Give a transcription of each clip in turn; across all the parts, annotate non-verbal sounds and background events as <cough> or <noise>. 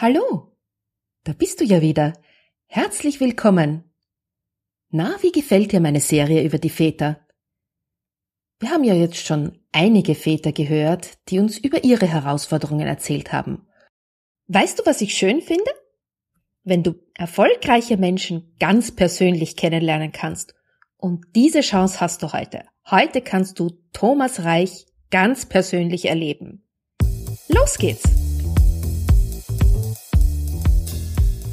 Hallo, da bist du ja wieder. Herzlich willkommen. Na, wie gefällt dir meine Serie über die Väter? Wir haben ja jetzt schon einige Väter gehört, die uns über ihre Herausforderungen erzählt haben. Weißt du, was ich schön finde? Wenn du erfolgreiche Menschen ganz persönlich kennenlernen kannst. Und diese Chance hast du heute. Heute kannst du Thomas Reich ganz persönlich erleben. Los geht's!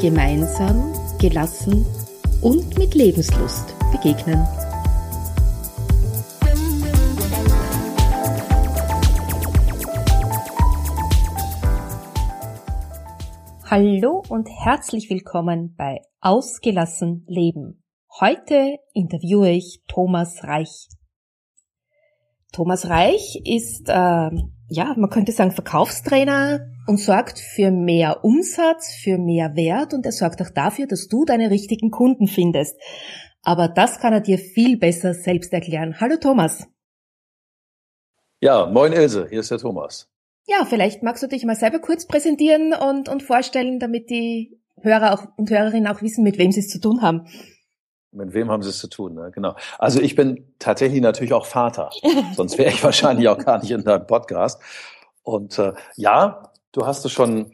gemeinsam, gelassen und mit Lebenslust begegnen. Hallo und herzlich willkommen bei Ausgelassen Leben. Heute interviewe ich Thomas Reich. Thomas Reich ist, äh, ja, man könnte sagen Verkaufstrainer und sorgt für mehr Umsatz, für mehr Wert und er sorgt auch dafür, dass du deine richtigen Kunden findest. Aber das kann er dir viel besser selbst erklären. Hallo Thomas. Ja, moin Ilse, hier ist der Thomas. Ja, vielleicht magst du dich mal selber kurz präsentieren und, und vorstellen, damit die Hörer auch, und Hörerinnen auch wissen, mit wem sie es zu tun haben. Mit wem haben sie es zu tun? Ne? Genau. Also ich bin tatsächlich natürlich auch Vater. <laughs> Sonst wäre ich wahrscheinlich auch gar nicht in deinem Podcast. Und äh, ja, du hast es schon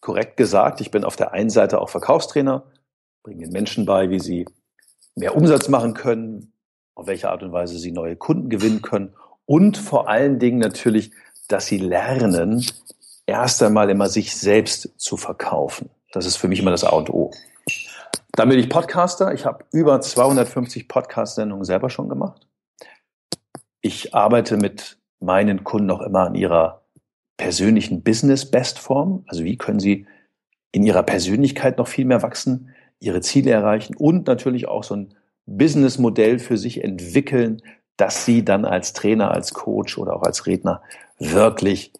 korrekt gesagt. Ich bin auf der einen Seite auch Verkaufstrainer, bringe den Menschen bei, wie sie mehr Umsatz machen können, auf welche Art und Weise sie neue Kunden gewinnen können und vor allen Dingen natürlich, dass sie lernen, erst einmal immer sich selbst zu verkaufen. Das ist für mich immer das A und O. Dann bin ich Podcaster. Ich habe über 250 Podcast-Sendungen selber schon gemacht. Ich arbeite mit meinen Kunden auch immer an ihrer persönlichen Business-Bestform. Also wie können sie in ihrer Persönlichkeit noch viel mehr wachsen, ihre Ziele erreichen und natürlich auch so ein Business-Modell für sich entwickeln, dass sie dann als Trainer, als Coach oder auch als Redner wirklich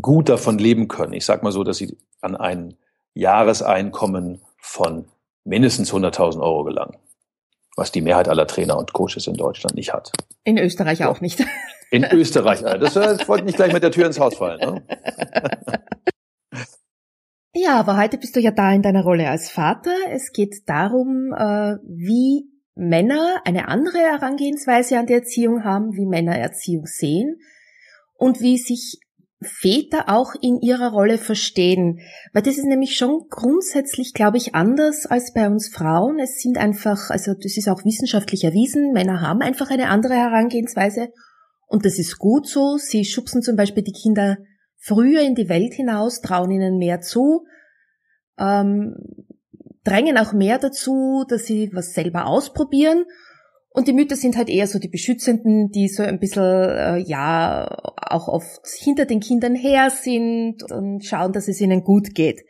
gut davon leben können. Ich sage mal so, dass sie an ein Jahreseinkommen von mindestens 100.000 Euro gelangen. Was die Mehrheit aller Trainer und Coaches in Deutschland nicht hat. In Österreich auch nicht. <laughs> In Österreich, das, das wollte nicht gleich mit der Tür ins Haus fallen. Ne? <laughs> Ja, aber heute bist du ja da in deiner Rolle als Vater. Es geht darum, äh, wie Männer eine andere Herangehensweise an die Erziehung haben, wie Männer Erziehung sehen und wie sich Väter auch in ihrer Rolle verstehen. Weil das ist nämlich schon grundsätzlich, glaube ich, anders als bei uns Frauen. Es sind einfach, also das ist auch wissenschaftlich erwiesen, Männer haben einfach eine andere Herangehensweise. Und das ist gut so. Sie schubsen zum Beispiel die Kinder früher in die Welt hinaus, trauen ihnen mehr zu, ähm, drängen auch mehr dazu, dass sie was selber ausprobieren und die Mütter sind halt eher so die Beschützenden, die so ein bisschen, äh, ja, auch oft hinter den Kindern her sind und schauen, dass es ihnen gut geht.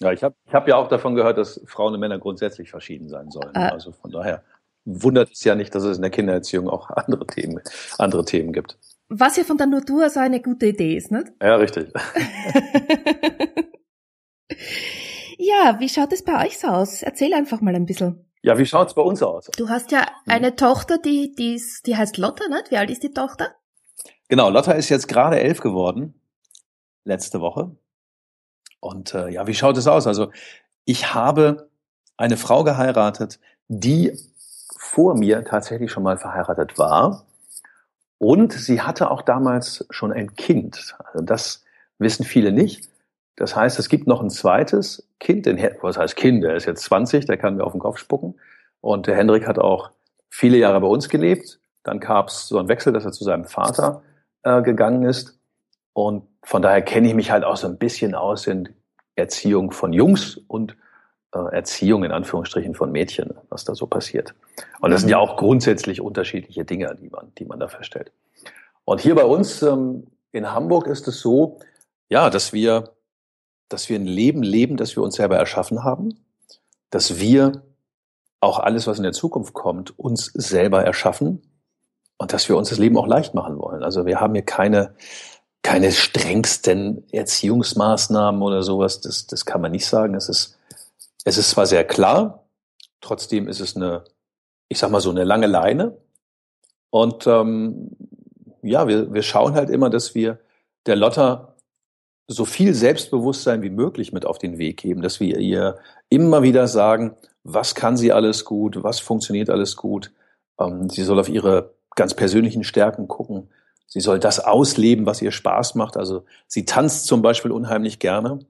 Ja, ich habe ich hab ja auch davon gehört, dass Frauen und Männer grundsätzlich verschieden sein sollen. Äh, also von daher wundert es ja nicht, dass es in der Kindererziehung auch <laughs> andere Themen, andere Themen gibt. Was ja von der Natur also eine gute Idee ist, nicht? Ja, richtig. <laughs> ja, wie schaut es bei euch so aus? Erzähl einfach mal ein bisschen. Ja, wie schaut's bei uns aus? Du hast ja hm. eine hm. Tochter, die, die, ist, die heißt Lotta, ne? Wie alt ist die Tochter? Genau, Lotta ist jetzt gerade elf geworden, letzte Woche. Und äh, ja, wie schaut es aus? Also ich habe eine Frau geheiratet, die vor mir tatsächlich schon mal verheiratet war. Und sie hatte auch damals schon ein Kind. Also das wissen viele nicht. Das heißt, es gibt noch ein zweites Kind, den, was heißt Kind, der ist jetzt 20, der kann mir auf den Kopf spucken. Und der Hendrik hat auch viele Jahre bei uns gelebt. Dann gab es so einen Wechsel, dass er zu seinem Vater äh, gegangen ist. Und von daher kenne ich mich halt auch so ein bisschen aus in Erziehung von Jungs und äh, Erziehung in Anführungsstrichen von Mädchen, was da so passiert. Und das sind ja auch grundsätzlich unterschiedliche Dinge, die man, die man da feststellt. Und hier bei uns ähm, in Hamburg ist es so, ja, dass wir dass wir ein Leben leben, das wir uns selber erschaffen haben, dass wir auch alles, was in der Zukunft kommt, uns selber erschaffen und dass wir uns das Leben auch leicht machen wollen. Also wir haben hier keine, keine strengsten Erziehungsmaßnahmen oder sowas. Das, das kann man nicht sagen. Es ist, es ist zwar sehr klar, trotzdem ist es eine, ich sag mal so eine lange Leine. Und ähm, ja, wir, wir schauen halt immer, dass wir der Lotta so viel Selbstbewusstsein wie möglich mit auf den Weg geben, dass wir ihr immer wieder sagen, was kann sie alles gut, was funktioniert alles gut. Ähm, sie soll auf ihre ganz persönlichen Stärken gucken. Sie soll das ausleben, was ihr Spaß macht. Also sie tanzt zum Beispiel unheimlich gerne.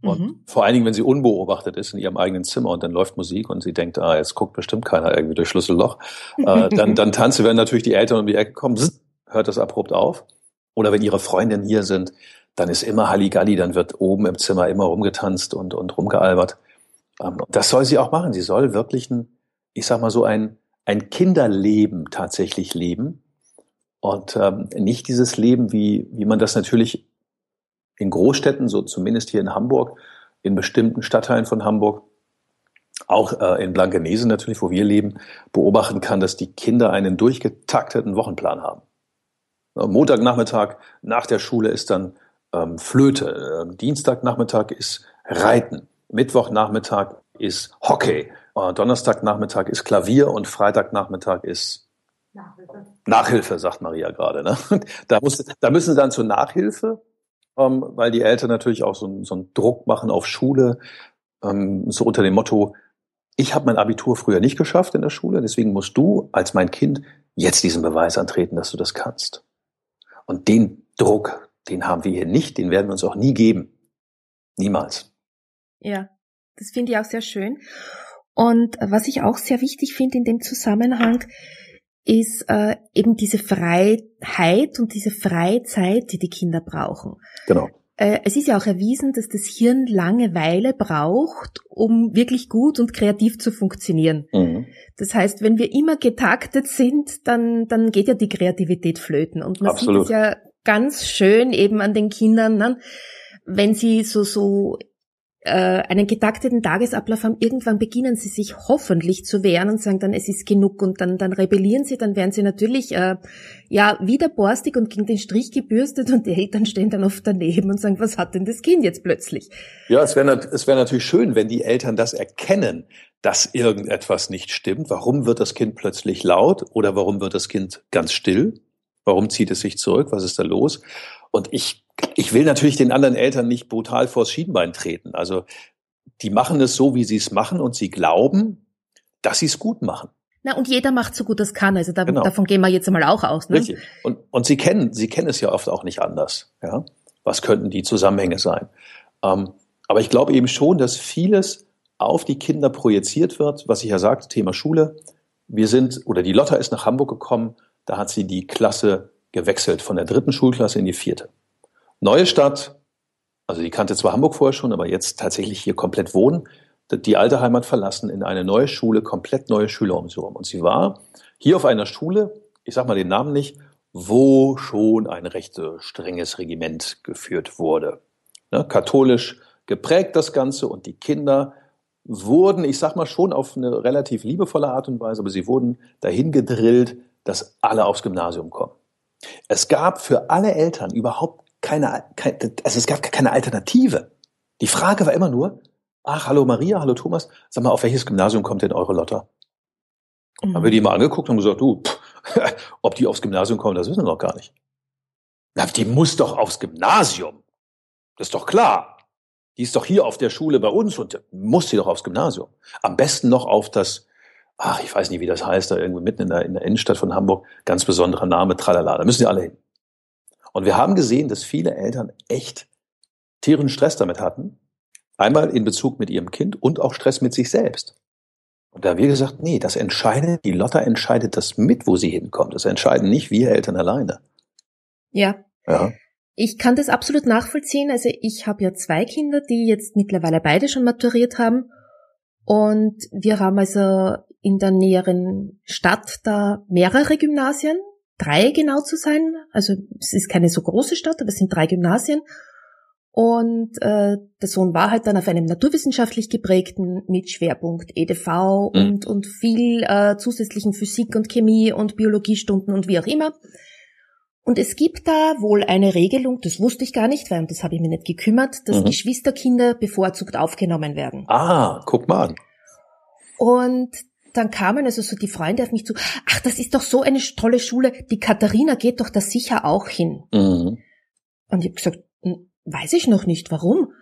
Und mhm. vor allen Dingen, wenn sie unbeobachtet ist in ihrem eigenen Zimmer und dann läuft Musik und sie denkt, ah, jetzt guckt bestimmt keiner irgendwie durch Schlüsselloch, äh, dann, dann tanzt sie, wenn natürlich die Eltern um die Ecke kommen, hört das abrupt auf. Oder wenn ihre Freundinnen hier sind, dann ist immer Halligalli, dann wird oben im Zimmer immer rumgetanzt und, und rumgealbert. Ähm, das soll sie auch machen. Sie soll wirklich ein, ich sag mal so ein, ein Kinderleben tatsächlich leben und ähm, nicht dieses Leben, wie, wie man das natürlich in Großstädten, so zumindest hier in Hamburg, in bestimmten Stadtteilen von Hamburg, auch äh, in Blankenese natürlich, wo wir leben, beobachten kann, dass die Kinder einen durchgetakteten Wochenplan haben. Montagnachmittag nach der Schule ist dann ähm, Flöte, äh, Dienstagnachmittag ist Reiten, Mittwochnachmittag ist Hockey, äh, Donnerstagnachmittag ist Klavier und Freitagnachmittag ist Nachhilfe. Nachhilfe, sagt Maria gerade. Ne? Da, muss, da müssen sie dann zur Nachhilfe, ähm, weil die Eltern natürlich auch so, so einen Druck machen auf Schule, ähm, so unter dem Motto, ich habe mein Abitur früher nicht geschafft in der Schule, deswegen musst du als mein Kind jetzt diesen Beweis antreten, dass du das kannst. Und den Druck, den haben wir hier nicht, den werden wir uns auch nie geben. Niemals. Ja, das finde ich auch sehr schön. Und was ich auch sehr wichtig finde in dem Zusammenhang, ist äh, eben diese Freiheit und diese Freizeit, die die Kinder brauchen. Genau. Äh, es ist ja auch erwiesen, dass das Hirn Langeweile braucht, um wirklich gut und kreativ zu funktionieren. Mhm. Das heißt, wenn wir immer getaktet sind, dann, dann geht ja die Kreativität flöten. Und man Absolut. sieht es ja ganz schön eben an den Kindern, ne? wenn sie so, so äh, einen getakteten Tagesablauf haben, irgendwann beginnen sie sich hoffentlich zu wehren und sagen dann, es ist genug und dann, dann rebellieren sie, dann werden sie natürlich äh, ja wieder borstig und gegen den Strich gebürstet und die Eltern stehen dann oft daneben und sagen, was hat denn das Kind jetzt plötzlich? Ja, es wäre es wär natürlich schön, wenn die Eltern das erkennen, dass irgendetwas nicht stimmt. Warum wird das Kind plötzlich laut oder warum wird das Kind ganz still? Warum zieht es sich zurück? Was ist da los? Und ich ich will natürlich den anderen Eltern nicht brutal vors Schienbein treten. Also die machen es so, wie sie es machen und sie glauben, dass sie es gut machen. Na, und jeder macht so gut es kann. Also da, genau. davon gehen wir jetzt einmal auch aus. Ne? Richtig. Und, und sie kennen, sie kennen es ja oft auch nicht anders. Ja? Was könnten die Zusammenhänge sein? Ähm, aber ich glaube eben schon, dass vieles auf die Kinder projiziert wird, was ich ja sagte, Thema Schule. Wir sind, oder die Lotta ist nach Hamburg gekommen, da hat sie die Klasse gewechselt von der dritten Schulklasse in die vierte. Neue Stadt, also die kannte zwar Hamburg vorher schon, aber jetzt tatsächlich hier komplett wohnen, die alte Heimat verlassen, in eine neue Schule, komplett neue Schüler um sie herum. Und sie war hier auf einer Schule, ich sag mal den Namen nicht, wo schon ein recht strenges Regiment geführt wurde. Ne, katholisch geprägt das Ganze und die Kinder wurden, ich sag mal schon auf eine relativ liebevolle Art und Weise, aber sie wurden dahin gedrillt, dass alle aufs Gymnasium kommen. Es gab für alle Eltern überhaupt keine, keine, also es gab keine Alternative. Die Frage war immer nur, ach, hallo Maria, hallo Thomas, sag mal, auf welches Gymnasium kommt denn eure Lotta? Mhm. Haben wir die mal angeguckt und gesagt, du, pff, <laughs> ob die aufs Gymnasium kommen, das wissen wir noch gar nicht. Na, die muss doch aufs Gymnasium. Das ist doch klar. Die ist doch hier auf der Schule bei uns und muss sie doch aufs Gymnasium. Am besten noch auf das, ach, ich weiß nicht, wie das heißt, da irgendwo mitten in der, in der Innenstadt von Hamburg, ganz besonderer Name, tralala. Da müssen die alle hin. Und wir haben gesehen, dass viele Eltern echt tierischen Stress damit hatten. Einmal in Bezug mit ihrem Kind und auch Stress mit sich selbst. Und da haben wir gesagt, nee, das entscheidet, die Lotta entscheidet das mit, wo sie hinkommt. Das entscheiden nicht wir Eltern alleine. Ja. Ja. Ich kann das absolut nachvollziehen. Also ich habe ja zwei Kinder, die jetzt mittlerweile beide schon maturiert haben. Und wir haben also in der näheren Stadt da mehrere Gymnasien drei genau zu sein. Also es ist keine so große Stadt, aber es sind drei Gymnasien. Und äh, der Sohn war halt dann auf einem naturwissenschaftlich geprägten mit Schwerpunkt EDV mhm. und, und viel äh, zusätzlichen Physik und Chemie und Biologiestunden und wie auch immer. Und es gibt da wohl eine Regelung, das wusste ich gar nicht, weil um das habe ich mir nicht gekümmert, dass mhm. Geschwisterkinder bevorzugt aufgenommen werden. Ah, guck mal an. Und dann kamen also so die Freunde auf mich zu, ach, das ist doch so eine tolle Schule, die Katharina geht doch da sicher auch hin. Mhm. Und ich habe gesagt, weiß ich noch nicht, warum?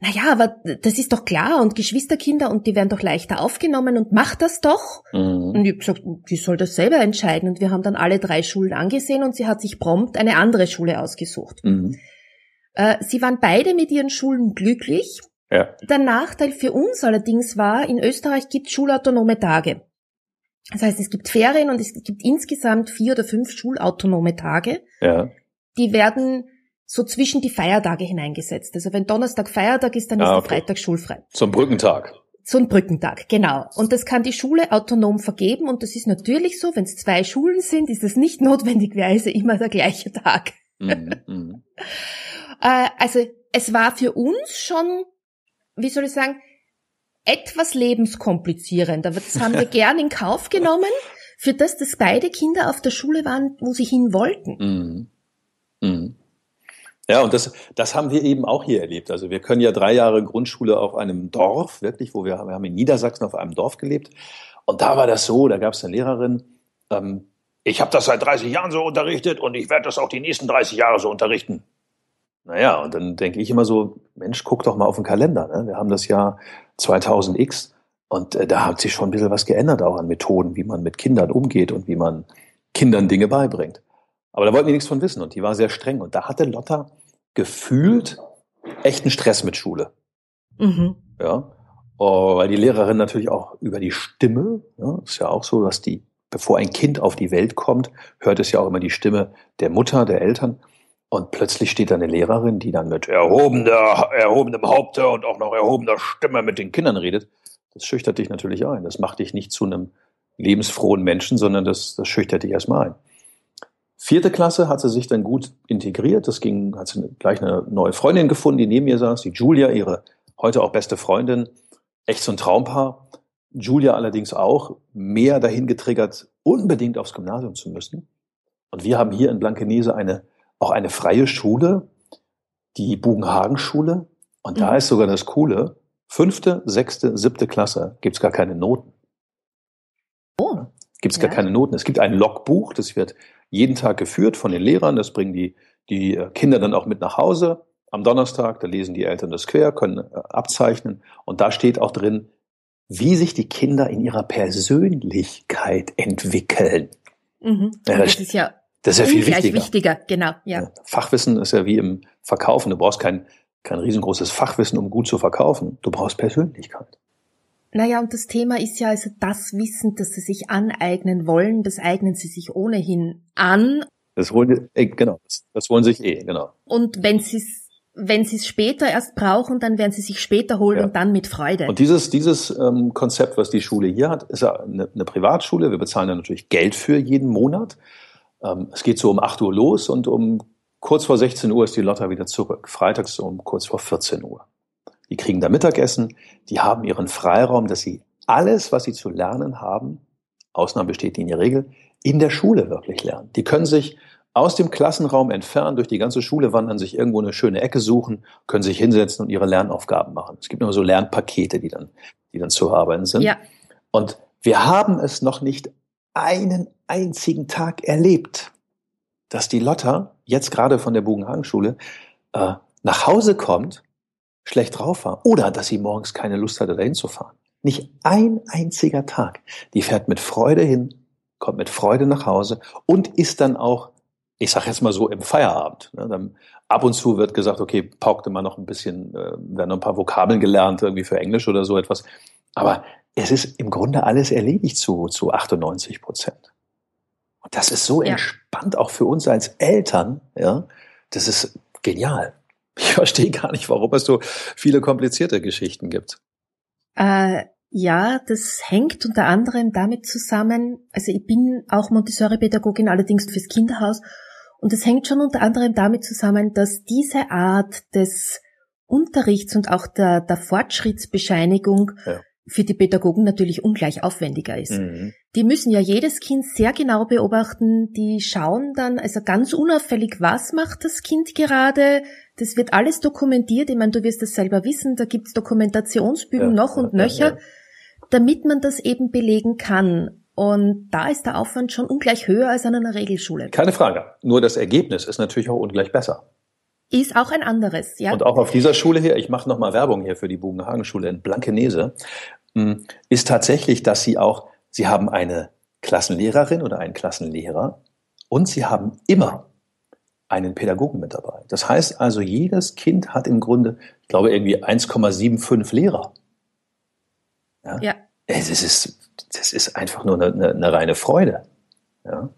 Naja, aber das ist doch klar und Geschwisterkinder und die werden doch leichter aufgenommen und macht das doch. Mhm. Und ich habe gesagt, die soll das selber entscheiden und wir haben dann alle drei Schulen angesehen und sie hat sich prompt eine andere Schule ausgesucht. Mhm. Äh, sie waren beide mit ihren Schulen glücklich. Ja. Der Nachteil für uns allerdings war, in Österreich gibt schulautonome Tage. Das heißt, es gibt Ferien und es gibt insgesamt vier oder fünf schulautonome Tage. Ja. Die werden so zwischen die Feiertage hineingesetzt. Also wenn Donnerstag Feiertag ist, dann ah, ist okay. der Freitag schulfrei. Zum Brückentag. Zum Brückentag, genau. Und das kann die Schule autonom vergeben und das ist natürlich so, wenn es zwei Schulen sind, ist es nicht <laughs> notwendigerweise immer der gleiche Tag. Mhm, mhm. äh, also es war für uns schon wie soll ich sagen, etwas lebenskomplizierend. Aber das haben wir <laughs> gern in Kauf genommen, für das, dass beide Kinder auf der Schule waren, wo sie hin wollten. Mhm. Mhm. Ja, und das, das haben wir eben auch hier erlebt. Also wir können ja drei Jahre Grundschule auf einem Dorf, wirklich, wo wir, wir haben in Niedersachsen auf einem Dorf gelebt. Und da war das so, da gab es eine Lehrerin, ähm, ich habe das seit 30 Jahren so unterrichtet und ich werde das auch die nächsten 30 Jahre so unterrichten. Naja, und dann denke ich immer so, Mensch, guck doch mal auf den Kalender. Ne? Wir haben das Jahr 2000x und äh, da hat sich schon ein bisschen was geändert, auch an Methoden, wie man mit Kindern umgeht und wie man Kindern Dinge beibringt. Aber da wollten die nichts von wissen und die war sehr streng. Und da hatte Lotta gefühlt echten Stress mit Schule. Mhm. Ja. Oh, weil die Lehrerin natürlich auch über die Stimme, ja, ist ja auch so, dass die, bevor ein Kind auf die Welt kommt, hört es ja auch immer die Stimme der Mutter, der Eltern. Und plötzlich steht da eine Lehrerin, die dann mit erhobener, erhobenem Haupte und auch noch erhobener Stimme mit den Kindern redet. Das schüchtert dich natürlich ein. Das macht dich nicht zu einem lebensfrohen Menschen, sondern das, das schüchtert dich erstmal ein. Vierte Klasse hat sie sich dann gut integriert. Das ging, hat sie gleich eine neue Freundin gefunden, die neben mir saß, die Julia, ihre heute auch beste Freundin. Echt so ein Traumpaar. Julia allerdings auch mehr dahin getriggert, unbedingt aufs Gymnasium zu müssen. Und wir haben hier in Blankenese eine auch eine freie Schule, die Bugenhagen-Schule. Und da mhm. ist sogar das Coole, fünfte, sechste, siebte Klasse gibt's gar keine Noten. Oh. Gibt's ja. gar keine Noten. Es gibt ein Logbuch, das wird jeden Tag geführt von den Lehrern. Das bringen die, die Kinder dann auch mit nach Hause. Am Donnerstag, da lesen die Eltern das quer, können äh, abzeichnen. Und da steht auch drin, wie sich die Kinder in ihrer Persönlichkeit entwickeln. Mhm. Ja, das, das ist ja das ist ja viel wichtiger. wichtiger, genau, ja. Fachwissen ist ja wie im Verkaufen. Du brauchst kein, kein riesengroßes Fachwissen, um gut zu verkaufen. Du brauchst Persönlichkeit. Naja, und das Thema ist ja also das Wissen, das sie sich aneignen wollen, das eignen sie sich ohnehin an. Das wollen, eh, genau, das, das wollen sich eh, genau. Und wenn sie es wenn sie es später erst brauchen, dann werden sie sich später holen ja. und dann mit Freude. Und dieses, dieses ähm, Konzept, was die Schule hier hat, ist ja eine, eine Privatschule. Wir bezahlen da natürlich Geld für jeden Monat. Ähm, es geht so um 8 Uhr los und um kurz vor 16 Uhr ist die Lotta wieder zurück. Freitags um kurz vor 14 Uhr. Die kriegen da Mittagessen, die haben ihren Freiraum, dass sie alles, was sie zu lernen haben, Ausnahme besteht in der Regel, in der Schule wirklich lernen. Die können sich aus dem Klassenraum entfernen, durch die ganze Schule wandern, sich irgendwo eine schöne Ecke suchen, können sich hinsetzen und ihre Lernaufgaben machen. Es gibt immer so Lernpakete, die dann, die dann zu arbeiten sind. Ja. Und wir haben es noch nicht einen einzigen Tag erlebt, dass die Lotta jetzt gerade von der Bugenhagen-Schule äh, nach Hause kommt, schlecht drauf war oder dass sie morgens keine Lust hatte, dahin zu fahren. Nicht ein einziger Tag. Die fährt mit Freude hin, kommt mit Freude nach Hause und ist dann auch, ich sag jetzt mal so, im Feierabend. Ne, dann ab und zu wird gesagt, okay, paukte mal noch ein bisschen, äh, werden noch ein paar Vokabeln gelernt, irgendwie für Englisch oder so etwas. Aber es ist im Grunde alles erledigt zu, zu 98 Prozent. Das ist so ja. entspannt auch für uns als Eltern, ja. Das ist genial. Ich verstehe gar nicht, warum es so viele komplizierte Geschichten gibt. Äh, ja, das hängt unter anderem damit zusammen, also ich bin auch Montessori-Pädagogin, allerdings fürs Kinderhaus, und das hängt schon unter anderem damit zusammen, dass diese Art des Unterrichts- und auch der, der Fortschrittsbescheinigung ja. Für die Pädagogen natürlich ungleich aufwendiger ist. Mhm. Die müssen ja jedes Kind sehr genau beobachten. Die schauen dann also ganz unauffällig, was macht das Kind gerade. Das wird alles dokumentiert. Ich meine, du wirst das selber wissen. Da gibt's Dokumentationsbügen ja, noch und nöcher, damit man das eben belegen kann. Und da ist der Aufwand schon ungleich höher als an einer Regelschule. Keine Frage. Nur das Ergebnis ist natürlich auch ungleich besser. Ist auch ein anderes, ja. Und auch auf dieser Schule hier, ich mache nochmal Werbung hier für die Bugenhagen-Schule in Blankenese, ist tatsächlich, dass sie auch, sie haben eine Klassenlehrerin oder einen Klassenlehrer und sie haben immer einen Pädagogen mit dabei. Das heißt also, jedes Kind hat im Grunde, ich glaube, irgendwie 1,75 Lehrer. Ja. ja. Es ist, das ist einfach nur eine, eine, eine reine Freude. Ja.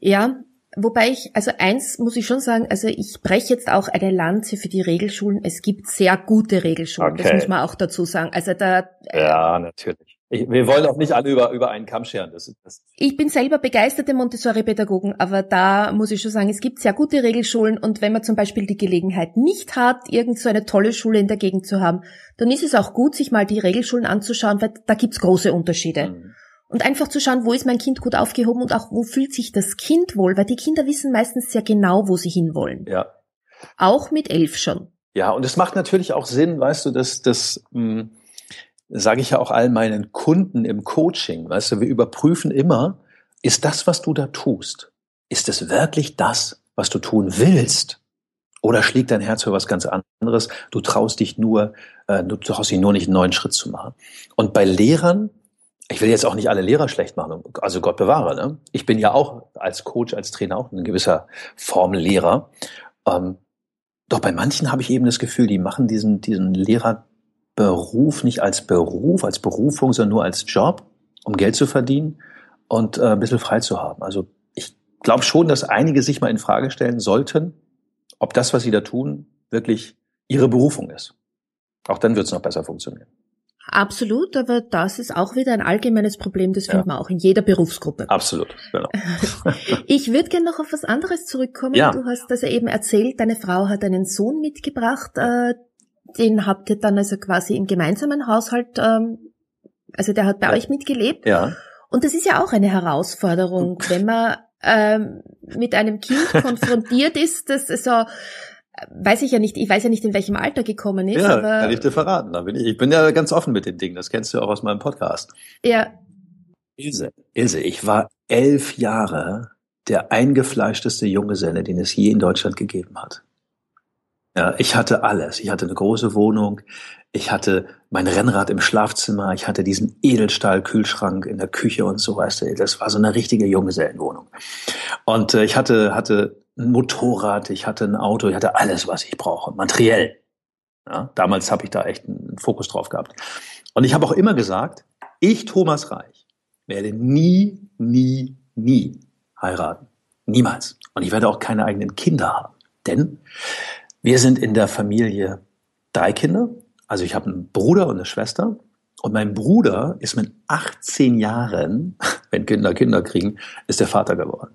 Ja, Wobei ich, also eins muss ich schon sagen, also ich breche jetzt auch eine Lanze für die Regelschulen. Es gibt sehr gute Regelschulen, okay. das muss man auch dazu sagen. Also da. Äh, ja, natürlich. Ich, wir wollen auch nicht alle über, über einen Kamm scheren. Das, das ich bin selber begeisterte Montessori-Pädagogen, aber da muss ich schon sagen, es gibt sehr gute Regelschulen und wenn man zum Beispiel die Gelegenheit nicht hat, irgend so eine tolle Schule in der Gegend zu haben, dann ist es auch gut, sich mal die Regelschulen anzuschauen, weil da gibt's große Unterschiede. Mhm. Und einfach zu schauen, wo ist mein Kind gut aufgehoben und auch wo fühlt sich das Kind wohl, weil die Kinder wissen meistens sehr genau, wo sie hinwollen. Ja. Auch mit elf schon. Ja, und es macht natürlich auch Sinn, weißt du, dass das hm, sage ich ja auch all meinen Kunden im Coaching, weißt du, wir überprüfen immer, ist das, was du da tust, ist es wirklich das, was du tun willst? Oder schlägt dein Herz für was ganz anderes? Du traust dich nur, äh, du traust dich nur nicht einen neuen Schritt zu machen. Und bei Lehrern ich will jetzt auch nicht alle Lehrer schlecht machen, also Gott bewahre. Ne? Ich bin ja auch als Coach, als Trainer auch in gewisser Form Lehrer. Ähm, doch bei manchen habe ich eben das Gefühl, die machen diesen, diesen Lehrerberuf nicht als Beruf, als Berufung, sondern nur als Job, um Geld zu verdienen und äh, ein bisschen frei zu haben. Also ich glaube schon, dass einige sich mal in Frage stellen sollten, ob das, was sie da tun, wirklich ihre Berufung ist. Auch dann wird es noch besser funktionieren. Absolut, aber das ist auch wieder ein allgemeines Problem, das ja. findet man auch in jeder Berufsgruppe. Absolut, genau. <laughs> ich würde gerne noch auf was anderes zurückkommen. Ja. Du hast das ja eben erzählt, deine Frau hat einen Sohn mitgebracht, äh, den habt ihr dann also quasi im gemeinsamen Haushalt, ähm, also der hat bei ja. euch mitgelebt. Ja. Und das ist ja auch eine Herausforderung, wenn man ähm, mit einem Kind <laughs> konfrontiert ist, das so weiß ich ja nicht, ich weiß ja nicht, in welchem Alter gekommen ist. Ja, aber kann ich dir verraten. Da bin ich, ich bin ja ganz offen mit den Dingen. Das kennst du auch aus meinem Podcast. Ja. Ilse, Ilse, ich war elf Jahre der eingefleischteste Junggeselle, den es je in Deutschland gegeben hat. Ja, ich hatte alles. Ich hatte eine große Wohnung. Ich hatte mein Rennrad im Schlafzimmer. Ich hatte diesen Edelstahl-Kühlschrank in der Küche und so, weißt du. Das war so eine richtige Junggesellenwohnung. Und äh, ich hatte, hatte ein Motorrad, ich hatte ein Auto, ich hatte alles, was ich brauche, materiell. Ja, damals habe ich da echt einen Fokus drauf gehabt. Und ich habe auch immer gesagt, ich, Thomas Reich, werde nie, nie, nie heiraten. Niemals. Und ich werde auch keine eigenen Kinder haben. Denn wir sind in der Familie drei Kinder. Also ich habe einen Bruder und eine Schwester. Und mein Bruder ist mit 18 Jahren, <laughs> wenn Kinder Kinder kriegen, ist der Vater geworden.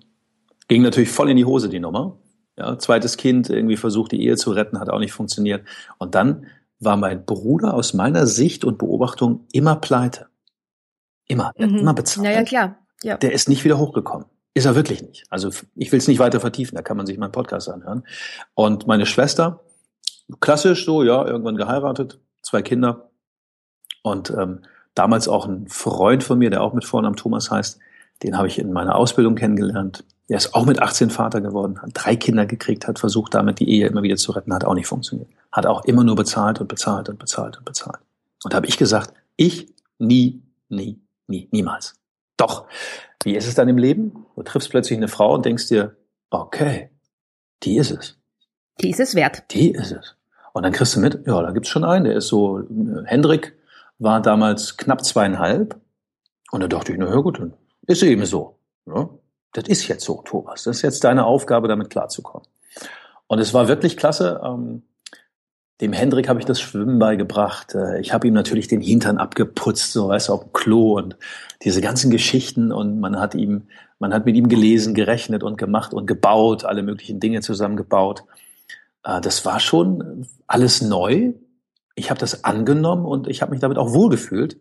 Ging natürlich voll in die Hose, die Nummer. Ja, zweites Kind irgendwie versucht, die Ehe zu retten, hat auch nicht funktioniert. Und dann war mein Bruder aus meiner Sicht und Beobachtung immer pleite. Immer, mhm. immer bezahlt. Naja, klar. Ja. Der ist nicht wieder hochgekommen. Ist er wirklich nicht. Also ich will es nicht weiter vertiefen, da kann man sich meinen Podcast anhören. Und meine Schwester, klassisch so, ja, irgendwann geheiratet, zwei Kinder. Und ähm, damals auch ein Freund von mir, der auch mit Vornamen Thomas heißt, den habe ich in meiner Ausbildung kennengelernt. Der ist auch mit 18 Vater geworden, hat drei Kinder gekriegt, hat versucht, damit die Ehe immer wieder zu retten, hat auch nicht funktioniert. Hat auch immer nur bezahlt und bezahlt und bezahlt und bezahlt. Und da habe ich gesagt, ich nie, nie, nie, niemals. Doch, wie ist es dann im Leben? Du triffst plötzlich eine Frau und denkst dir, okay, die ist es. Die ist es wert. Die ist es. Und dann kriegst du mit, ja, da gibt's schon einen, der ist so, Hendrik war damals knapp zweieinhalb. Und da dachte ich, na ja gut, dann ist eben so. Ja? Das ist jetzt so, Thomas. Das ist jetzt deine Aufgabe, damit klarzukommen. Und es war wirklich klasse. Ähm, dem Hendrik habe ich das Schwimmen beigebracht. Äh, ich habe ihm natürlich den Hintern abgeputzt, so weißt du, auf dem Klo und diese ganzen Geschichten. Und man hat ihm, man hat mit ihm gelesen, gerechnet und gemacht und gebaut, alle möglichen Dinge zusammengebaut. äh, das war schon alles neu. Ich habe das angenommen und ich habe mich damit auch wohlgefühlt,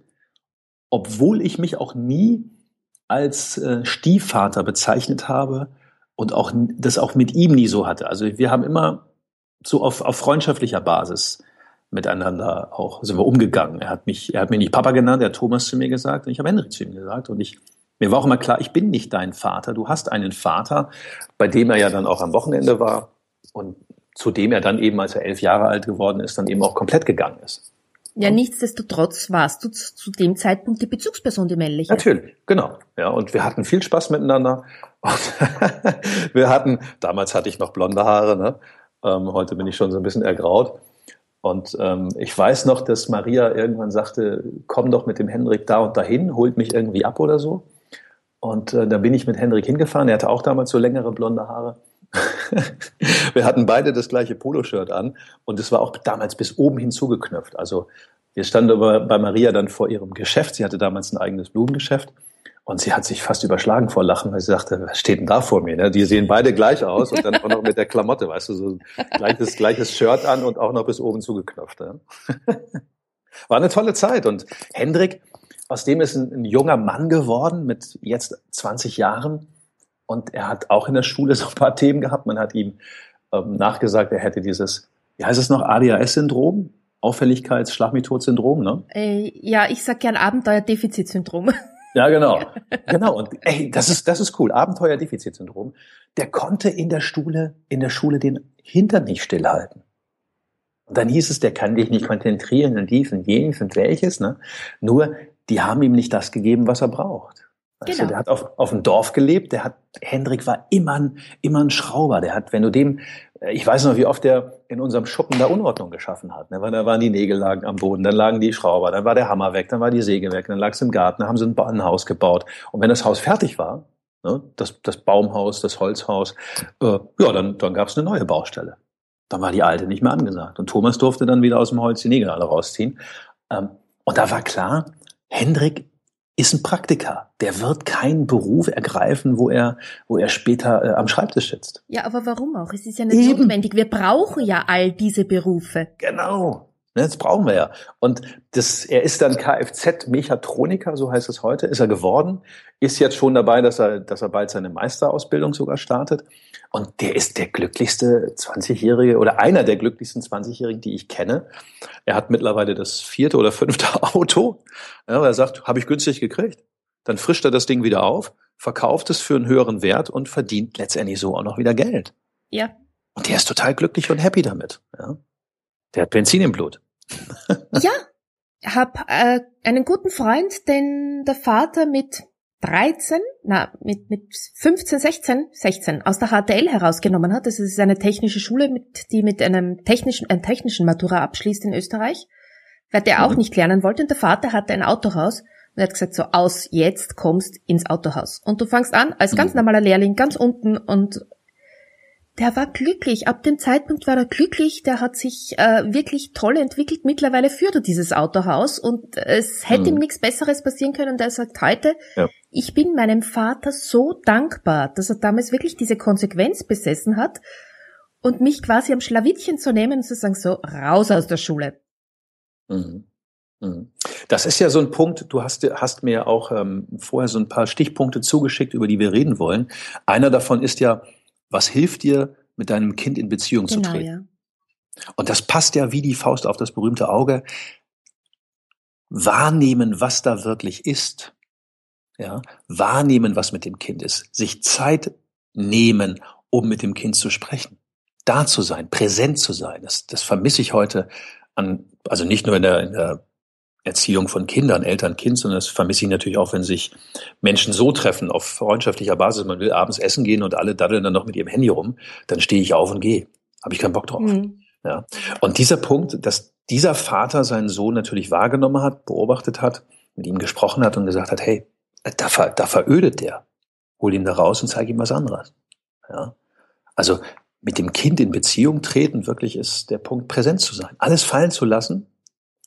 obwohl ich mich auch nie als äh, Stiefvater bezeichnet habe und auch das auch mit ihm nie so hatte. Also wir haben immer so auf, auf freundschaftlicher Basis miteinander auch sind wir umgegangen. Er hat mich, er hat mir nicht Papa genannt, er hat Thomas zu mir gesagt und ich habe Henry zu ihm gesagt und ich mir war auch immer klar, ich bin nicht dein Vater. Du hast einen Vater, bei dem er ja dann auch am Wochenende war und zu dem er dann eben, als er elf Jahre alt geworden ist, dann eben auch komplett gegangen ist. Ja, nichtsdestotrotz warst du zu, zu dem Zeitpunkt die Bezugsperson, die männliche. Natürlich, genau. Ja, und wir hatten viel Spaß miteinander. <laughs> Wir hatten, damals hatte ich noch blonde Haare, ne? Ähm, heute bin ich schon so ein bisschen ergraut. Und ähm, ich weiß noch, dass Maria irgendwann sagte, komm doch mit dem Henrik da und dahin, holt mich irgendwie ab oder so. Und äh, da bin ich mit Henrik hingefahren. Er hatte auch damals so längere blonde Haare. <laughs> wir hatten beide das gleiche Poloshirt an und es war auch damals bis oben hin zugeknöpft. Also wir standen bei Maria dann vor ihrem Geschäft. Sie hatte damals ein eigenes Blumengeschäft und sie hat sich fast überschlagen vor Lachen, weil sie sagte, was steht denn da vor mir? Ne? Die sehen beide gleich aus und dann auch noch mit der Klamotte, weißt du, so gleiches, gleiches Shirt an und auch noch bis oben zugeknöpft. <laughs> War eine tolle Zeit und Hendrik, aus dem ist ein, ein junger Mann geworden mit jetzt 20 Jahren und er hat auch in der Schule <laughs> so ein paar Themen gehabt. Man hat ihm ähm, nachgesagt, er hätte dieses, wie heißt es noch, ADHS-Syndrom? Auffälligkeits, Schlag-mich-tot-Syndrom, ne? Äh, ja, ich sag gern Abenteuer-Defizit-Syndrom. <laughs> Ja, genau. genau. Und ey, das ist, das ist cool. Abenteuer-Defizit-Syndrom. Der konnte in der Schule, in der Schule den Hintern nicht stillhalten. Und dann hieß es, der kann dich nicht konzentrieren und dies und jenes und welches, ne? Nur, die haben ihm nicht das gegeben, was er braucht. Weißt genau. du, der hat auf, auf dem Dorf gelebt, der hat, Hendrik war immer ein, immer ein Schrauber, der hat, wenn du dem, äh, ich weiß noch, wie oft der in unserem Schuppen da Unordnung geschaffen hat, ne? weil da waren die Nägel lagen am Boden, dann lagen die Schrauber, dann war der Hammer weg, dann war die Säge weg, dann lag es im Garten, dann haben sie ein, ein Haus gebaut und wenn das Haus fertig war, ne, das, das Baumhaus, das Holzhaus, äh, ja, dann, dann gab es eine neue Baustelle. Dann war die alte nicht mehr angesagt und Thomas durfte dann wieder aus dem Holz die Nägel alle rausziehen. Ähm, und da war klar, Hendrik ist ein Praktiker. Der wird keinen Beruf ergreifen, wo er, wo er später äh, am Schreibtisch sitzt. Ja, aber warum auch? Es ist ja nicht Eben. notwendig. Wir brauchen ja all diese Berufe. Genau. Ne, das brauchen wir ja. Und das, er ist dann Kfz-Mechatroniker, so heißt es heute, ist er geworden, ist jetzt schon dabei, dass er, dass er bald seine Meisterausbildung sogar startet. Und der ist der glücklichste 20-Jährige oder einer der glücklichsten 20-Jährigen, die ich kenne. Er hat mittlerweile das vierte oder fünfte <laughs> Auto. Ja, er sagt, habe ich günstig gekriegt. Dann frischt er das Ding wieder auf, verkauft es für einen höheren Wert und verdient letztendlich so auch noch wieder Geld. Ja. Und der ist total glücklich und happy damit. Ja. Der hat Benzin im Blut. <laughs> ja, hab äh, einen guten Freund, den der Vater mit 13, na, mit, mit 15, 16, 16 aus der HTL herausgenommen hat. Das ist eine technische Schule, mit, die mit einem technischen, einem technischen Matura abschließt in Österreich, weil der auch mhm. nicht lernen wollte. Und der Vater hatte ein Autohaus und er hat gesagt, so aus jetzt kommst ins Autohaus. Und du fangst an als ganz mhm. normaler Lehrling ganz unten und der war glücklich. Ab dem Zeitpunkt war er glücklich. Der hat sich äh, wirklich toll entwickelt. Mittlerweile führt er dieses Autohaus und es hätte mhm. ihm nichts Besseres passieren können. Der sagt heute, ja. ich bin meinem Vater so dankbar, dass er damals wirklich diese Konsequenz besessen hat und mich quasi am Schlawittchen zu nehmen und zu sagen, so raus aus der Schule. Mhm. mhm. Das ist ja so ein Punkt, du hast, hast mir auch ähm, vorher so ein paar Stichpunkte zugeschickt, über die wir reden wollen. Einer davon ist ja, was hilft dir, mit deinem Kind in Beziehung genau, zu treten? Ja. Und das passt ja wie die Faust auf das berühmte Auge. Wahrnehmen, was da wirklich ist. Ja, wahrnehmen, was mit dem Kind ist. Sich Zeit nehmen, um mit dem Kind zu sprechen. Da zu sein, präsent zu sein. Das, das vermisse ich heute an, also nicht nur in der, in der Erziehung von Kindern, Eltern, Kind, sondern das vermisse ich natürlich auch, wenn sich Menschen so treffen, auf freundschaftlicher Basis, man will abends essen gehen und alle daddeln dann noch mit ihrem Handy rum, dann stehe ich auf und gehe. Habe ich keinen Bock drauf. Mhm. Ja. Und dieser Punkt, dass dieser Vater seinen Sohn natürlich wahrgenommen hat, beobachtet hat, mit ihm gesprochen hat und gesagt hat, hey, da, ver, da verödet der. Hol ihn da raus und zeig ihm was anderes. Ja. Also mit dem Kind in Beziehung treten, wirklich ist der Punkt, präsent zu sein. Alles fallen zu lassen,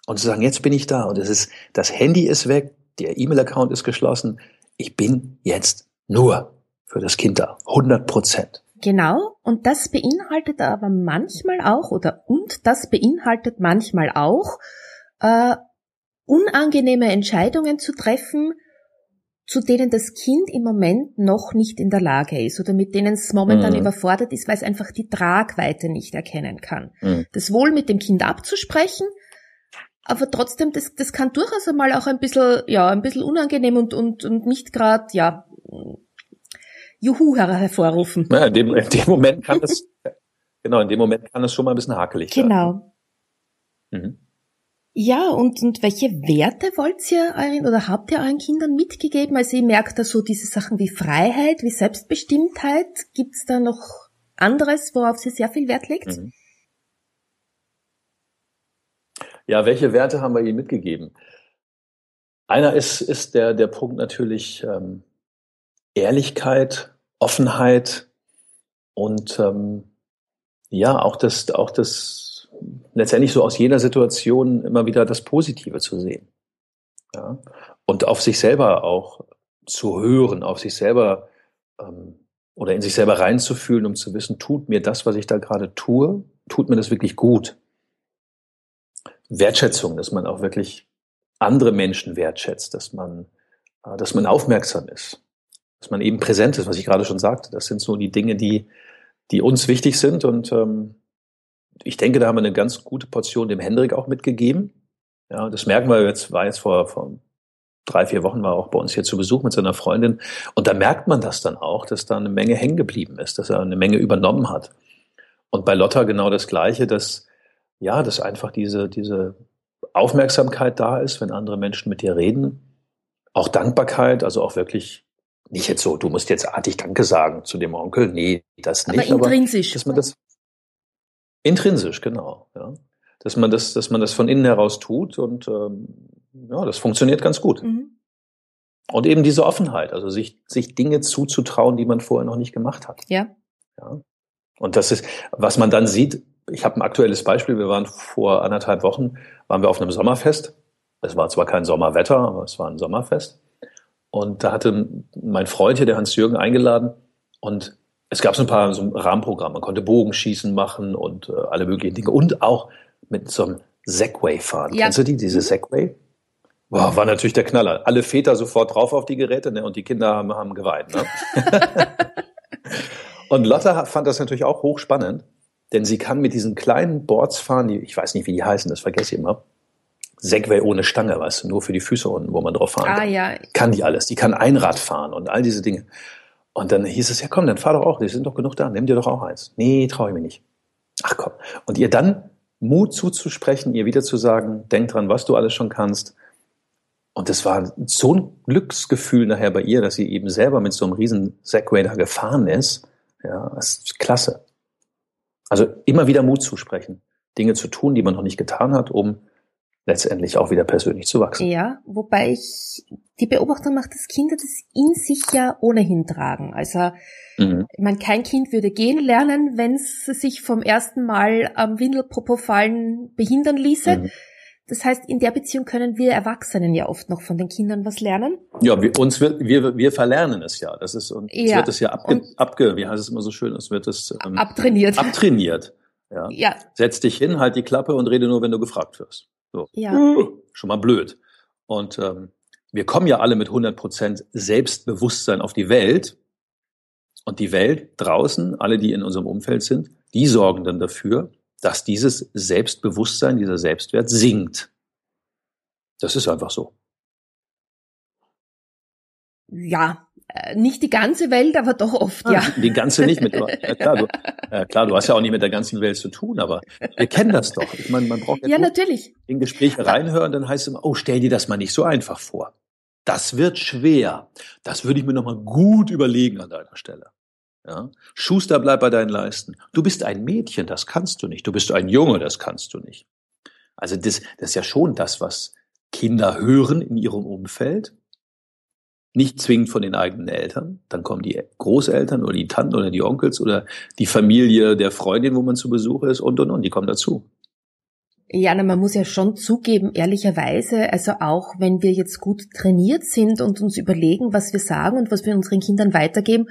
und zu sagen, jetzt bin ich da und es ist, das Handy ist weg, der E-Mail-Account ist geschlossen. Ich bin jetzt nur für das Kind da. 100 Prozent. Genau, und das beinhaltet aber manchmal auch, oder und das beinhaltet manchmal auch, äh, unangenehme Entscheidungen zu treffen, zu denen das Kind im Moment noch nicht in der Lage ist oder mit denen es momentan mhm. überfordert ist, weil es einfach die Tragweite nicht erkennen kann. Mhm. Das wohl mit dem Kind abzusprechen, aber trotzdem, das, das kann durchaus einmal auch ein bisschen, ja, ein bisschen unangenehm und, und, und nicht gerade, ja, Juhu hervorrufen. Ja, in, dem, in dem Moment kann es, <laughs> genau, in dem Moment kann es schon mal ein bisschen hakelig sein. Genau. Mhm. Ja, und, und welche Werte wollt ihr euren oder habt ihr euren Kindern mitgegeben? Also ihr merkt da so diese Sachen wie Freiheit, wie Selbstbestimmtheit. Gibt's da noch anderes, worauf sie sehr viel Wert legt? Mhm. Ja, welche Werte haben wir ihnen mitgegeben? Einer ist, ist der, der Punkt natürlich ähm, Ehrlichkeit, Offenheit und ähm, ja, auch das, auch das letztendlich so aus jeder Situation immer wieder das Positive zu sehen. Ja? Und auf sich selber auch zu hören, auf sich selber ähm, oder in sich selber reinzufühlen, um zu wissen, tut mir das, was ich da gerade tue, tut mir das wirklich gut. Wertschätzung, dass man auch wirklich andere Menschen wertschätzt, dass man, äh, dass man aufmerksam ist dass man eben präsent ist, was ich gerade schon sagte. Das sind so die Dinge, die, die uns wichtig sind. Und ähm, ich denke, da haben wir eine ganz gute Portion dem Hendrik auch mitgegeben. Ja, das merken wir jetzt, war jetzt vor, vor drei, vier Wochen war er auch bei uns hier zu Besuch mit seiner Freundin. Und da merkt man das dann auch, dass da eine Menge hängen geblieben ist, dass er eine Menge übernommen hat. Und bei Lotta genau das Gleiche, dass, ja, dass einfach diese, diese Aufmerksamkeit da ist, wenn andere Menschen mit dir reden. Auch Dankbarkeit, also auch wirklich nicht jetzt so, du musst jetzt artig Danke sagen zu dem Onkel. Nee, das nicht. Aber intrinsisch. Aber, dass man das, intrinsisch, genau, ja. Dass man das, dass man das von innen heraus tut und ähm, ja, das funktioniert ganz gut. Mhm. Und eben diese Offenheit, also sich, sich Dinge zuzutrauen, die man vorher noch nicht gemacht hat. Ja. ja. Und das ist, was man dann sieht, ich habe ein aktuelles Beispiel, wir waren vor anderthalb Wochen, waren wir auf einem Sommerfest. Es war zwar kein Sommerwetter, aber es war ein Sommerfest. Und da hatte mein Freund hier, der Hans-Jürgen, eingeladen. Und es gab so ein paar so ein Rahmenprogramm. Man konnte Bogenschießen machen und äh, alle möglichen Dinge. Und auch mit so einem Segway fahren. Ja. Kennst du die, diese Segway? Boah, war natürlich der Knaller. Alle Väter sofort drauf auf die Geräte ne? und die Kinder haben, haben geweint. Ne? <laughs> <laughs> und Lotta fand das natürlich auch hochspannend, denn sie kann mit diesen kleinen Boards fahren, die, ich weiß nicht, wie die heißen, das vergesse ich immer. Segway ohne Stange, weißt du, nur für die Füße unten, wo man drauf fahren ah, kann. Ja. Kann die alles. Die kann Einrad fahren und all diese Dinge. Und dann hieß es, ja komm, dann fahr doch auch, die sind doch genug da, nimm dir doch auch eins. Nee, traue ich mir nicht. Ach komm. Und ihr dann Mut zuzusprechen, ihr wieder zu sagen, denk dran, was du alles schon kannst. Und das war so ein Glücksgefühl nachher bei ihr, dass sie eben selber mit so einem riesen Segway da gefahren ist. Ja, das ist klasse. Also immer wieder Mut zusprechen, Dinge zu tun, die man noch nicht getan hat, um letztendlich auch wieder persönlich zu wachsen. Ja, wobei ich die Beobachtung mache, dass Kinder das in sich ja ohnehin tragen. Also mhm. ich meine, kein Kind würde gehen lernen, wenn es sich vom ersten Mal am Windelpopofallen behindern ließe. Mhm. Das heißt, in der Beziehung können wir Erwachsenen ja oft noch von den Kindern was lernen. Ja, wir, uns wird, wir, wir verlernen es ja. Das ist, und ja. es wird es ja abge, abge, wie heißt es immer so schön, es wird es ähm, abtrainiert. Abtrainiert. Ja. ja. Setz dich hin, halt die Klappe und rede nur, wenn du gefragt wirst. So. Ja. Oh, schon mal blöd. Und ähm, wir kommen ja alle mit 100% Selbstbewusstsein auf die Welt. Und die Welt draußen, alle, die in unserem Umfeld sind, die sorgen dann dafür, dass dieses Selbstbewusstsein, dieser Selbstwert sinkt. Das ist einfach so. Ja, äh, nicht die ganze Welt, aber doch oft, ja. Die ganze nicht mit. Ja, klar, du, <laughs> ja, klar, du hast ja auch nicht mit der ganzen Welt zu tun, aber wir kennen das doch. Ich meine, man braucht ja, ja natürlich. in Gespräche reinhören, dann heißt es immer, oh, stell dir das mal nicht so einfach vor. Das wird schwer. Das würde ich mir nochmal gut überlegen an deiner Stelle. Ja? Schuster, bleib bei deinen Leisten. Du bist ein Mädchen, das kannst du nicht. Du bist ein Junge, das kannst du nicht. Also das, das ist ja schon das, was Kinder hören in ihrem Umfeld nicht zwingend von den eigenen Eltern. Dann kommen die Großeltern oder die Tanten oder die Onkels oder die Familie der Freundin, wo man zu Besuch ist und und und, die kommen dazu. Ja, na, man muss ja schon zugeben, ehrlicherweise, also auch wenn wir jetzt gut trainiert sind und uns überlegen, was wir sagen und was wir unseren Kindern weitergeben,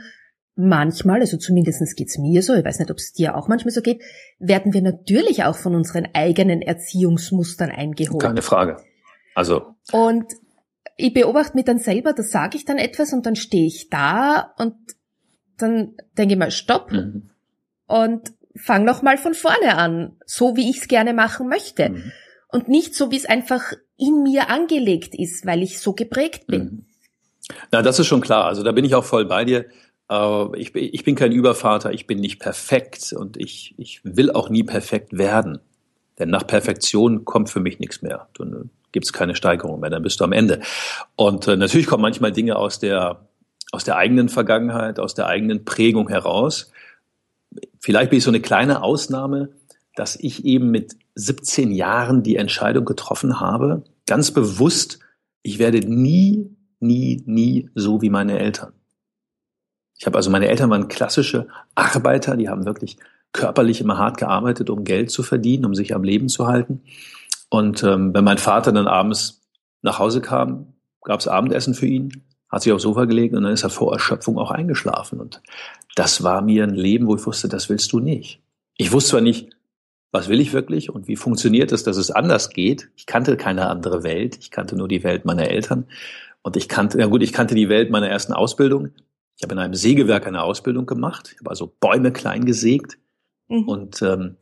manchmal, also zumindest geht's mir so, ich weiß nicht, ob es dir auch manchmal so geht, werden wir natürlich auch von unseren eigenen Erziehungsmustern eingeholt. Keine Frage. Also. Und ich beobachte mich dann selber, da sage ich dann etwas und dann stehe ich da und dann denke ich mal, stopp mhm. und fang noch mal von vorne an, so wie ich es gerne machen möchte. Mhm. Und nicht so, wie es einfach in mir angelegt ist, weil ich so geprägt bin. Mhm. Na, das ist schon klar. Also da bin ich auch voll bei dir. Ich, ich bin kein Übervater, ich bin nicht perfekt und ich, ich will auch nie perfekt werden. Denn nach Perfektion kommt für mich nichts mehr. Dann gibt es keine Steigerung mehr, dann bist du am Ende. Und äh, natürlich kommen manchmal Dinge aus der, aus der eigenen Vergangenheit, aus der eigenen Prägung heraus. Vielleicht bin ich so eine kleine Ausnahme, dass ich eben mit 17 Jahren die Entscheidung getroffen habe, ganz bewusst, ich werde nie, nie, nie so wie meine Eltern. Ich habe also, meine Eltern waren klassische Arbeiter, die haben wirklich körperlich immer hart gearbeitet, um Geld zu verdienen, um sich am Leben zu halten. Und ähm, wenn mein Vater dann abends nach Hause kam, gab es Abendessen für ihn, hat sich aufs Sofa gelegt und dann ist er vor Erschöpfung auch eingeschlafen. Und das war mir ein Leben, wo ich wusste, das willst du nicht. Ich wusste zwar nicht, was will ich wirklich und wie funktioniert es, dass es anders geht. Ich kannte keine andere Welt. Ich kannte nur die Welt meiner Eltern. Und ich kannte, ja gut, ich kannte die Welt meiner ersten Ausbildung. Ich habe in einem Sägewerk eine Ausbildung gemacht. Ich habe also Bäume klein gesägt. Mhm. Und ähm,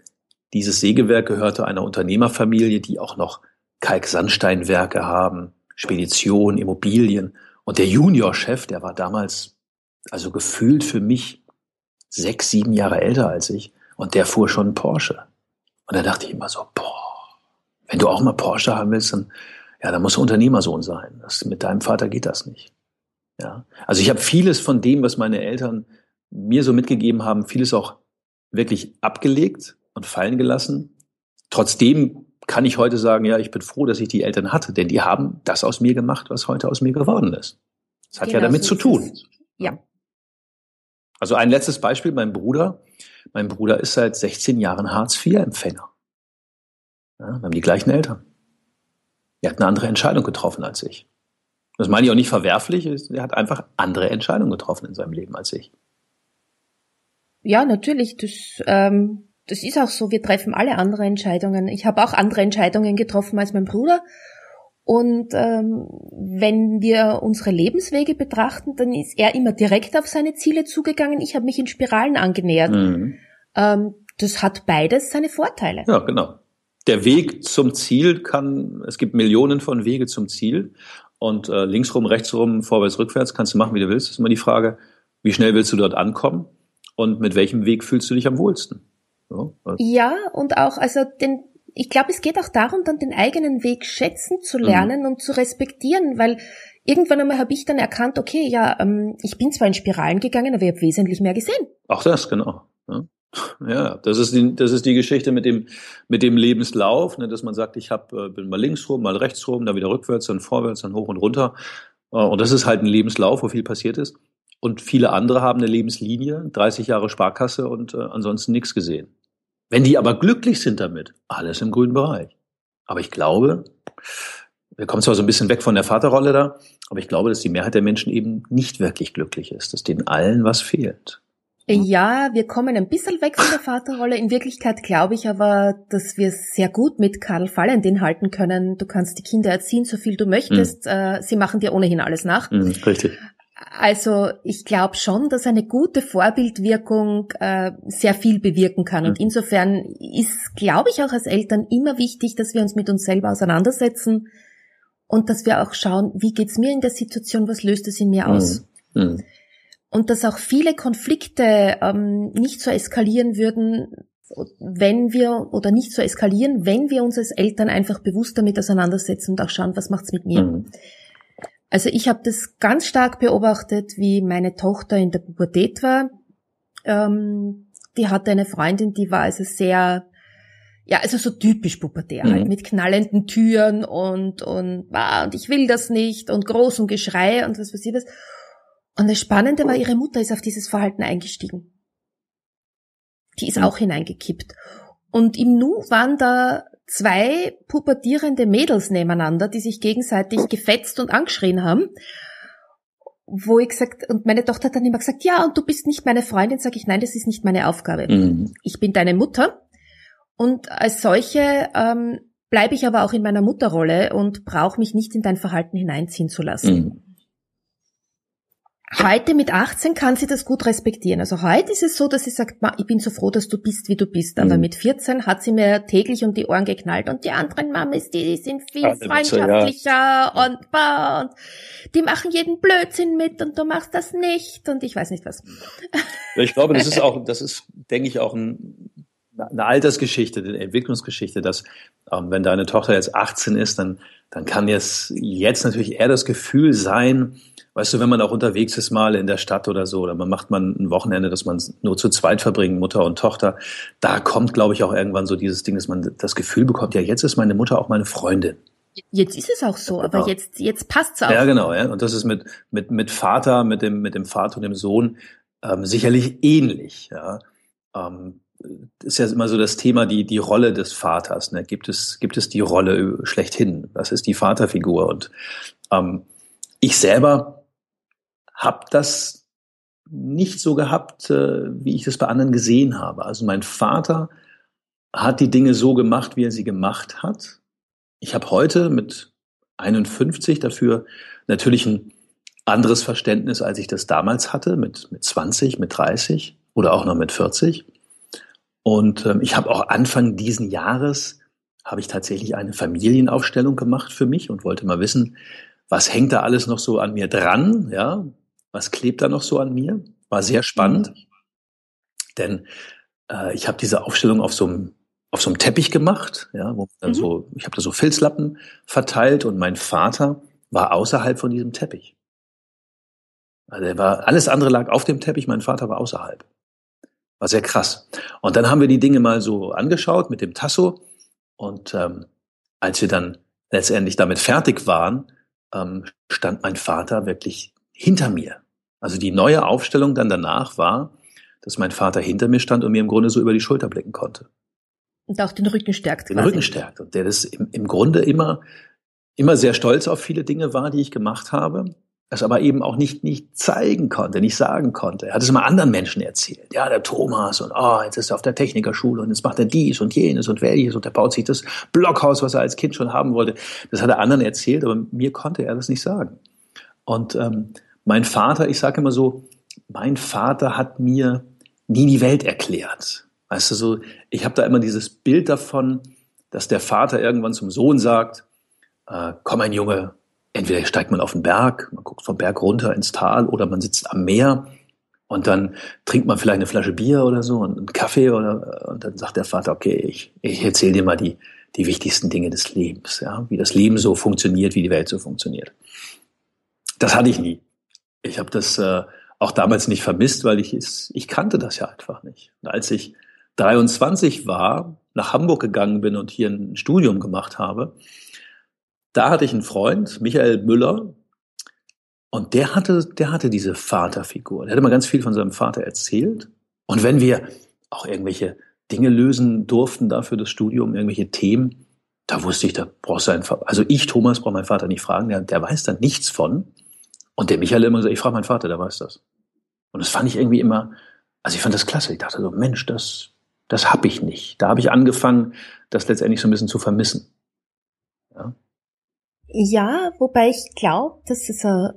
dieses Sägewerk gehörte einer Unternehmerfamilie, die auch noch Kalksandsteinwerke haben, Spedition, Immobilien. Und der Juniorchef, der war damals also gefühlt für mich sechs, sieben Jahre älter als ich. Und der fuhr schon Porsche. Und da dachte ich immer so, boah, wenn du auch mal Porsche haben willst, dann, ja, dann musst du Unternehmersohn sein. Das, mit deinem Vater geht das nicht. Ja. Also ich habe vieles von dem, was meine Eltern mir so mitgegeben haben, vieles auch wirklich abgelegt und fallen gelassen. Trotzdem kann ich heute sagen, ja, ich bin froh, dass ich die Eltern hatte, denn die haben das aus mir gemacht, was heute aus mir geworden ist. Das hat genau, ja damit so zu tun. Ja. Also ein letztes Beispiel, mein Bruder. Mein Bruder ist seit 16 Jahren Hartz-IV-Empfänger. Ja, wir haben die gleichen Eltern. Er hat eine andere Entscheidung getroffen als ich. Das meine ich auch nicht verwerflich. Er hat einfach andere Entscheidungen getroffen in seinem Leben als ich. Ja, natürlich. Das, ähm, das ist auch so. Wir treffen alle andere Entscheidungen. Ich habe auch andere Entscheidungen getroffen als mein Bruder. Und ähm, wenn wir unsere Lebenswege betrachten, dann ist er immer direkt auf seine Ziele zugegangen. Ich habe mich in Spiralen angenähert. Mhm. Ähm, das hat beides seine Vorteile. Ja, genau. Der Weg zum Ziel kann, es gibt Millionen von Wege zum Ziel. Und äh, linksrum, rechtsrum, vorwärts, rückwärts kannst du machen, wie du willst. Das ist immer die Frage, wie schnell willst du dort ankommen und mit welchem Weg fühlst du dich am wohlsten? So, also. Ja, und auch, also den, ich glaube, es geht auch darum, dann den eigenen Weg schätzen zu mhm. lernen mhm. und zu respektieren, weil irgendwann einmal habe ich dann erkannt, okay, ja, ähm, ich bin zwar in Spiralen gegangen, aber ich habe wesentlich mehr gesehen. Auch das, genau. Ja. Ja, das ist die, das ist die Geschichte mit dem, mit dem Lebenslauf, ne, dass man sagt, ich hab, äh, bin mal links rum, mal rechts rum, dann wieder rückwärts, dann vorwärts, dann hoch und runter. Äh, und das ist halt ein Lebenslauf, wo viel passiert ist. Und viele andere haben eine Lebenslinie, 30 Jahre Sparkasse und äh, ansonsten nichts gesehen. Wenn die aber glücklich sind damit, alles im grünen Bereich. Aber ich glaube, wir kommen zwar so ein bisschen weg von der Vaterrolle da, aber ich glaube, dass die Mehrheit der Menschen eben nicht wirklich glücklich ist, dass denen allen was fehlt. Ja, wir kommen ein bisschen weg von der Vaterrolle. In Wirklichkeit glaube ich aber, dass wir sehr gut mit Karl Valentin halten können. Du kannst die Kinder erziehen, so viel du möchtest. Mhm. Sie machen dir ohnehin alles nach. Mhm, richtig. Also ich glaube schon, dass eine gute Vorbildwirkung äh, sehr viel bewirken kann. Mhm. Und insofern ist, glaube ich, auch als Eltern immer wichtig, dass wir uns mit uns selber auseinandersetzen und dass wir auch schauen, wie geht's mir in der Situation, was löst es in mir aus. Mhm. Und dass auch viele Konflikte ähm, nicht so eskalieren würden, wenn wir oder nicht so eskalieren, wenn wir uns als Eltern einfach bewusst damit auseinandersetzen und auch schauen, was macht's mit mir. Mhm. Also ich habe das ganz stark beobachtet, wie meine Tochter in der Pubertät war. Ähm, die hatte eine Freundin, die war also sehr, ja, also so typisch pubertär, halt, mhm. halt, mit knallenden Türen und und ah, und ich will das nicht und großem Geschrei und was ich was. Und das Spannende war, ihre Mutter ist auf dieses Verhalten eingestiegen. Die ist auch hineingekippt. Und im Nu waren da zwei pubertierende Mädels nebeneinander, die sich gegenseitig gefetzt und angeschrien haben. wo ich gesagt, und meine Tochter hat dann immer gesagt, ja, und du bist nicht meine Freundin, sage ich, nein, das ist nicht meine Aufgabe. Mhm. Ich bin deine Mutter und als solche ähm, bleibe ich aber auch in meiner Mutterrolle und brauche mich nicht in dein Verhalten hineinziehen zu lassen. Mhm. Heute mit 18 kann sie das gut respektieren. Also heute ist es so, dass sie sagt, ich bin so froh, dass du bist, wie du bist. Aber mhm. mit 14 hat sie mir täglich um die Ohren geknallt und die anderen Mamis, die, die sind viel ja, freundschaftlicher ja. und, und die machen jeden Blödsinn mit und du machst das nicht und ich weiß nicht was. Ich glaube, das ist <laughs> auch, das ist, denke ich, auch ein, eine Altersgeschichte, eine Entwicklungsgeschichte, dass ähm, wenn deine Tochter jetzt 18 ist, dann, dann kann jetzt, jetzt natürlich eher das Gefühl sein, weißt du, wenn man auch unterwegs ist mal in der Stadt oder so, oder man macht man ein Wochenende, dass man nur zu zweit verbringen, Mutter und Tochter, da kommt, glaube ich, auch irgendwann so dieses Ding, dass man das Gefühl bekommt, ja, jetzt ist meine Mutter auch meine Freundin. Jetzt ist es auch so, aber genau. jetzt, jetzt passt's auch. Ja, genau, ja. Und das ist mit, mit, mit Vater, mit dem, mit dem Vater und dem Sohn ähm, sicherlich ähnlich, ja. Ähm, ist ja immer so das Thema, die, die Rolle des Vaters. Ne? Gibt, es, gibt es die Rolle schlechthin? Was ist die Vaterfigur? Und ähm, ich selber habe das nicht so gehabt, äh, wie ich das bei anderen gesehen habe. Also mein Vater hat die Dinge so gemacht, wie er sie gemacht hat. Ich habe heute mit 51 dafür natürlich ein anderes Verständnis, als ich das damals hatte, mit, mit 20, mit 30 oder auch noch mit 40. Und ähm, ich habe auch Anfang diesen Jahres habe ich tatsächlich eine Familienaufstellung gemacht für mich und wollte mal wissen, was hängt da alles noch so an mir dran, ja? Was klebt da noch so an mir? War sehr spannend, denn äh, ich habe diese Aufstellung auf so einem auf so einem Teppich gemacht, ja, wo dann mhm. so, ich habe da so Filzlappen verteilt und mein Vater war außerhalb von diesem Teppich. Also er war, alles andere lag auf dem Teppich, mein Vater war außerhalb. War sehr krass. Und dann haben wir die Dinge mal so angeschaut mit dem Tasso. Und ähm, als wir dann letztendlich damit fertig waren, ähm, stand mein Vater wirklich hinter mir. Also die neue Aufstellung dann danach war, dass mein Vater hinter mir stand und mir im Grunde so über die Schulter blicken konnte. Und auch den Rücken stärkt. Den quasi. Rücken stärkt. Und der das im, im Grunde immer, immer sehr stolz auf viele Dinge war, die ich gemacht habe das aber eben auch nicht, nicht zeigen konnte, nicht sagen konnte. Er hat es immer anderen Menschen erzählt. Ja, der Thomas und oh, jetzt ist er auf der Technikerschule und jetzt macht er dies und jenes und welches und er baut sich das Blockhaus, was er als Kind schon haben wollte. Das hat er anderen erzählt, aber mir konnte er das nicht sagen. Und ähm, mein Vater, ich sage immer so, mein Vater hat mir nie die Welt erklärt. Weißt du, so, ich habe da immer dieses Bild davon, dass der Vater irgendwann zum Sohn sagt, äh, komm ein Junge, entweder steigt man auf den Berg, man guckt vom Berg runter ins Tal oder man sitzt am Meer und dann trinkt man vielleicht eine Flasche Bier oder so und einen Kaffee oder und dann sagt der Vater, okay, ich, ich erzähle dir mal die, die wichtigsten Dinge des Lebens, ja, wie das Leben so funktioniert, wie die Welt so funktioniert. Das hatte ich nie. Ich habe das äh, auch damals nicht vermisst, weil ich es, ich kannte das ja einfach nicht. Und als ich 23 war, nach Hamburg gegangen bin und hier ein Studium gemacht habe, da hatte ich einen Freund, Michael Müller, und der hatte, der hatte diese Vaterfigur. Der hatte mal ganz viel von seinem Vater erzählt. Und wenn wir auch irgendwelche Dinge lösen durften dafür das Studium, irgendwelche Themen, da wusste ich, da brauchst du einfach, also ich, Thomas, brauche meinen Vater nicht fragen, der, der weiß da nichts von. Und der Michael immer gesagt, ich frage meinen Vater, der weiß das. Und das fand ich irgendwie immer, also ich fand das klasse. Ich dachte so, Mensch, das, das habe ich nicht. Da habe ich angefangen, das letztendlich so ein bisschen zu vermissen. Ja. Ja, wobei ich glaube, dass es äh,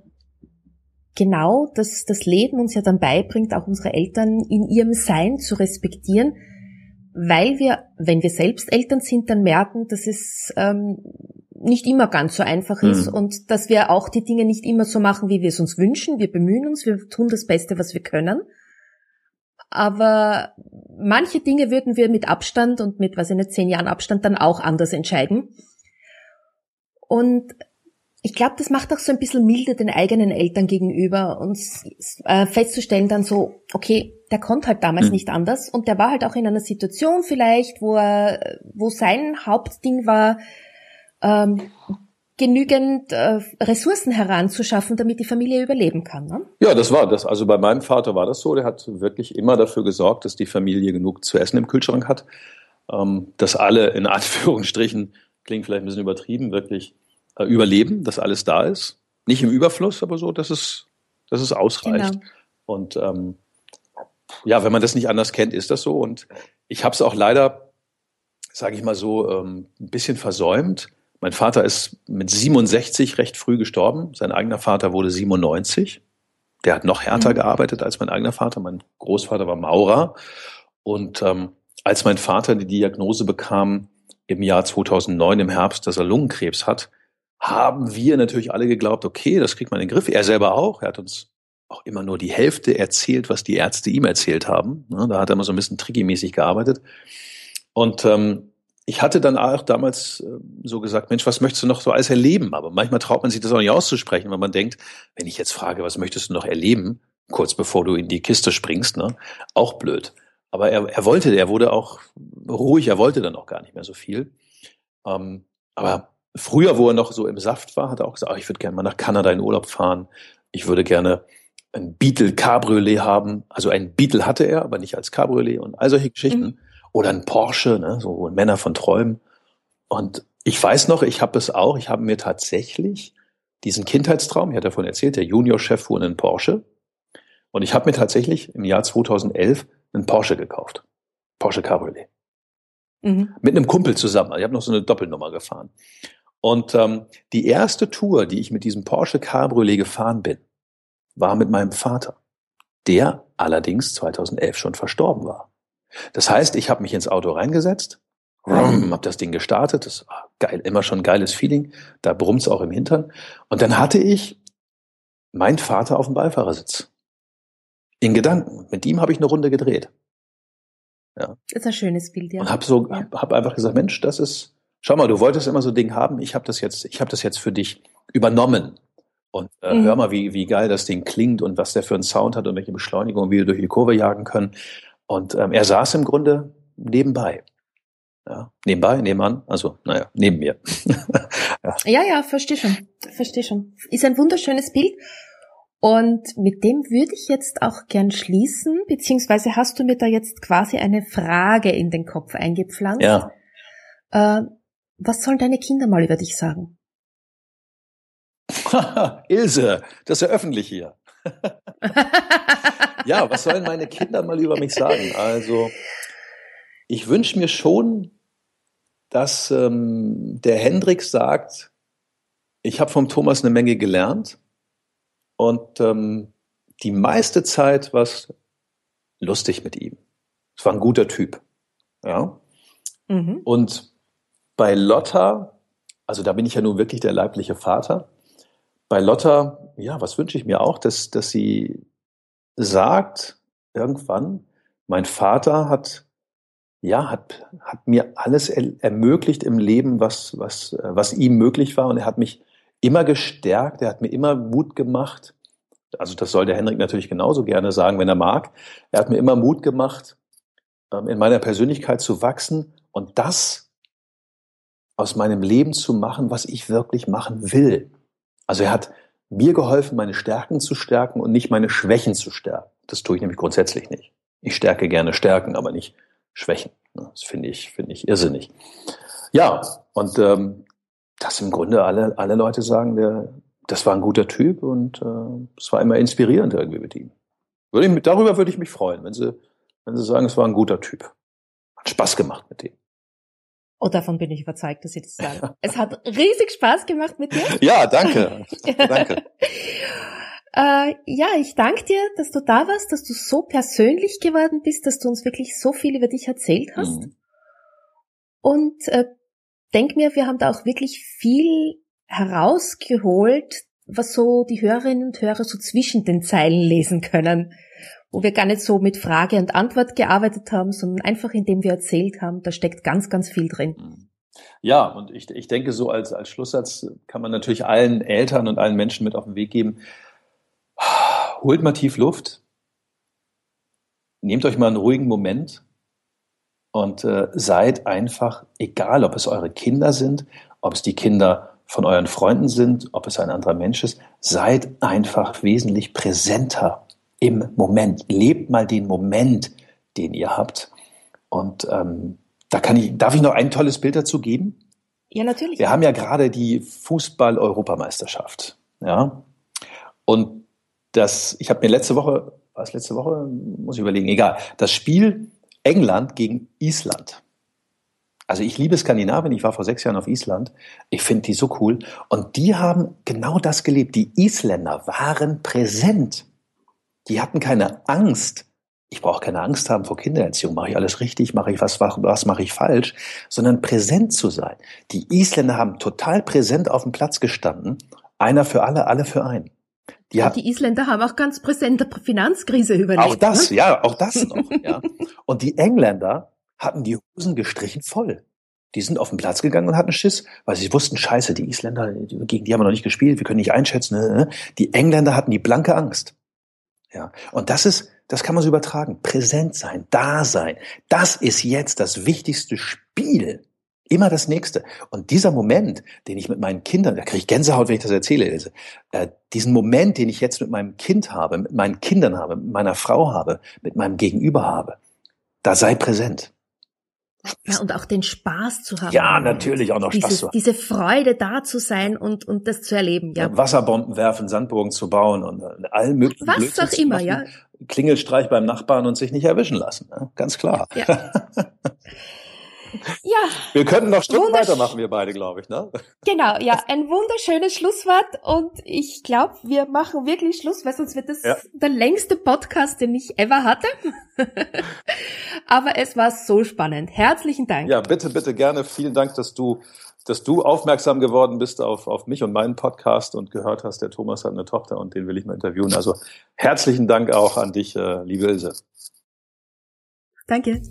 genau das, das Leben uns ja dann beibringt, auch unsere Eltern in ihrem Sein zu respektieren, weil wir, wenn wir selbst Eltern sind, dann merken, dass es ähm, nicht immer ganz so einfach ist mhm. und dass wir auch die Dinge nicht immer so machen, wie wir es uns wünschen. Wir bemühen uns, wir tun das Beste, was wir können. Aber manche Dinge würden wir mit Abstand und mit, was ich nicht, zehn Jahren Abstand dann auch anders entscheiden. Und ich glaube, das macht auch so ein bisschen milde den eigenen Eltern gegenüber, uns äh, festzustellen dann so, okay, der konnte halt damals mhm. nicht anders und der war halt auch in einer Situation vielleicht, wo er, wo sein Hauptding war, ähm, genügend äh, Ressourcen heranzuschaffen, damit die Familie überleben kann. Ne? Ja, das war das. Also bei meinem Vater war das so. Der hat wirklich immer dafür gesorgt, dass die Familie genug zu essen im Kühlschrank hat, ähm, dass alle in <laughs> Anführungsstrichen klingt vielleicht ein bisschen übertrieben, wirklich äh, überleben, dass alles da ist. Nicht im Überfluss, aber so, dass es dass es ausreicht. Genau. Und ähm, ja, wenn man das nicht anders kennt, ist das so. Und ich habe es auch leider, sage ich mal so, ähm, ein bisschen versäumt. Mein Vater ist mit 67 recht früh gestorben. Sein eigener Vater wurde 97. Der hat noch härter mhm. gearbeitet als mein eigener Vater. Mein Großvater war Maurer. Und ähm, als mein Vater die Diagnose bekam im Jahr 2009 im Herbst, dass er Lungenkrebs hat, haben wir natürlich alle geglaubt, okay, das kriegt man in den Griff. Er selber auch. Er hat uns auch immer nur die Hälfte erzählt, was die Ärzte ihm erzählt haben. Ne, da hat er immer so ein bisschen tricky-mäßig gearbeitet. Und ähm, ich hatte dann auch damals äh, so gesagt, Mensch, was möchtest du noch so alles erleben? Aber manchmal traut man sich das auch nicht auszusprechen, weil man denkt, wenn ich jetzt frage, was möchtest du noch erleben, kurz bevor du in die Kiste springst, ne, auch blöd. Aber er, er wollte, er wurde auch ruhig, er wollte dann auch gar nicht mehr so viel. Ähm, aber früher, wo er noch so im Saft war, hat er auch gesagt, oh, ich würde gerne mal nach Kanada in Urlaub fahren. Ich würde gerne ein Beetle Cabriolet haben. Also ein Beetle hatte er, aber nicht als Cabriolet und all solche Geschichten. Mhm. Oder ein Porsche, ne, so Männer von Träumen. Und ich weiß noch, ich habe es auch, ich habe mir tatsächlich diesen Kindheitstraum, ich hatte davon erzählt, der Juniorchef fuhr einen Porsche. Und ich habe mir tatsächlich im Jahr 2011 einen Porsche gekauft. Porsche Cabriolet. Mhm. Mit einem Kumpel zusammen. Also ich habe noch so eine Doppelnummer gefahren. Und ähm, die erste Tour, die ich mit diesem Porsche Cabriolet gefahren bin, war mit meinem Vater, der allerdings 2011 schon verstorben war. Das heißt, ich habe mich ins Auto reingesetzt, habe das Ding gestartet, das war geil, immer schon ein geiles Feeling, da brummt's auch im Hintern. Und dann hatte ich meinen Vater auf dem Beifahrersitz. In Gedanken. Mit ihm habe ich eine Runde gedreht. Ja. Das ist ein schönes Bild, ja. Und habe so, ja. hab einfach gesagt, Mensch, das ist, schau mal, du wolltest immer so ein Ding haben, ich habe das jetzt, ich habe das jetzt für dich übernommen. Und äh, mhm. hör mal, wie, wie geil das Ding klingt und was der für einen Sound hat und welche Beschleunigung wir durch die Kurve jagen können. Und ähm, er saß im Grunde nebenbei. Ja, nebenbei, nebenan, also naja, neben mir. <laughs> ja. ja, ja, verstehe schon. Verstehe schon. Ist ein wunderschönes Bild. Und mit dem würde ich jetzt auch gern schließen, beziehungsweise hast du mir da jetzt quasi eine Frage in den Kopf eingepflanzt. Ja. Äh, was sollen deine Kinder mal über dich sagen? <laughs> Ilse, das ist ja öffentlich hier. <laughs> ja, was sollen meine Kinder mal über mich sagen? Also, ich wünsche mir schon, dass ähm, der Hendrik sagt, ich habe vom Thomas eine Menge gelernt und ähm, die meiste Zeit war es lustig mit ihm. Es war ein guter Typ. Ja. Mhm. Und bei Lotta, also da bin ich ja nun wirklich der leibliche Vater, bei Lotta, ja, was wünsche ich mir auch, dass, dass sie sagt irgendwann, mein Vater hat, ja, hat, hat mir alles er, ermöglicht im Leben, was, was, was ihm möglich war und er hat mich immer gestärkt, er hat mir immer Mut gemacht. Also das soll der Henrik natürlich genauso gerne sagen, wenn er mag. Er hat mir immer Mut gemacht, ähm, in meiner Persönlichkeit zu wachsen und das aus meinem Leben zu machen, was ich wirklich machen will. Also er hat mir geholfen, meine Stärken zu stärken und nicht meine Schwächen zu stärken. Das tue ich nämlich grundsätzlich nicht. Ich stärke gerne Stärken, aber nicht Schwächen. Das finde ich, finde ich irrsinnig. Ja, und ähm, dass im Grunde alle, alle Leute sagen, der, das war ein guter Typ und äh, es war immer inspirierend irgendwie mit ihm. Würde ich, darüber würde ich mich freuen, wenn sie, wenn sie sagen, es war ein guter Typ. Hat Spaß gemacht mit dem. Oh, davon bin ich überzeugt, dass Sie das sagen. es hat riesig Spaß gemacht mit dir. Ja, danke. <laughs> danke. äh, ja, ich danke dir, dass du da warst, dass du so persönlich geworden bist, dass du uns wirklich so viel über dich erzählt hast. Mhm. Und äh, denk mir, wir haben da auch wirklich viel herausgeholt, was so die Hörerinnen und Hörer so zwischen den Zeilen lesen können wo wir gar nicht so mit Frage und Antwort gearbeitet haben, sondern einfach indem wir erzählt haben, da steckt ganz, ganz viel drin. Mhm. Ja, und ich, ich denke, so als, als Schlusssatz kann man natürlich allen Eltern und allen Menschen mit auf den Weg geben, holt mal tief Luft, nehmt euch mal einen ruhigen Moment und äh, seid einfach, egal ob es eure Kinder sind, ob es die Kinder von euren Freunden sind, ob es ein anderer Mensch ist, seid einfach wesentlich präsenter im Moment. Lebt mal den Moment, den ihr habt. Und ähm, da kann ich, darf ich noch ein tolles Bild dazu geben? Ja, natürlich. Wir haben ja gerade die Fußball-Europameisterschaft. Ja. Und das, ich habe mir letzte Woche, war es letzte Woche, muss ich überlegen, egal, das Spiel England gegen Island. Also ich liebe Skandinavien, ich war vor sechs Jahren auf Island. Ich finde die so cool. Und die haben genau das gelebt. Die Isländer waren präsent. Die hatten keine Angst. Ich brauche keine Angst haben vor Kindererziehung. Mache ich alles richtig? Mache ich was, was mache ich falsch? Sondern präsent zu sein. Die Isländer haben total präsent auf dem Platz gestanden. Einer für alle, alle für einen. Die, hat, die Isländer haben auch ganz präsente Finanzkrise überlebt. Auch das, ne? ja, auch das noch. ja. Und die Engländer hatten die Hosen gestrichen voll. Die sind auf den Platz gegangen und hatten Schiss, weil sie wussten, scheiße, die Isländer, gegen die haben wir noch nicht gespielt, wir können nicht einschätzen. Ne, ne? Die Engländer hatten die blanke Angst. Ja. Und das ist, das kann man so übertragen. Präsent sein, da sein. Das ist jetzt das wichtigste Spiel. Immer das nächste. Und dieser Moment, den ich mit meinen Kindern, da kriege ich Gänsehaut, wenn ich das erzähle, äh, diesen Moment, den ich jetzt mit meinem Kind habe, mit meinen Kindern habe, mit meiner Frau habe, mit meinem Gegenüber habe, da sei präsent. Ja, und auch den Spaß zu haben. Ja, natürlich auch noch Dieses, Spaß zu haben. Diese Freude da zu sein und, und das zu erleben, ja. Wasserbomben werfen, Sandburgen zu bauen und äh, allen möglichen Was Blödsinn auch immer, ja. Klingelstreich beim Nachbarn und sich nicht erwischen lassen, ne? ganz klar. Ja. <laughs> Ja. Wir könnten noch Stunden weitermachen, wir beide, glaube ich, ne? Genau, ja, ein wunderschönes Schlusswort und ich glaube, wir machen wirklich Schluss, weil sonst wird das ja. der längste Podcast, den ich ever hatte. <laughs> Aber es war so spannend. Herzlichen Dank. Ja, bitte, bitte gerne. Vielen Dank, dass du dass du aufmerksam geworden bist auf, auf mich und meinen Podcast und gehört hast, der Thomas hat eine Tochter und den will ich mal interviewen. Also herzlichen Dank auch an dich, äh, liebe Ilse. Danke.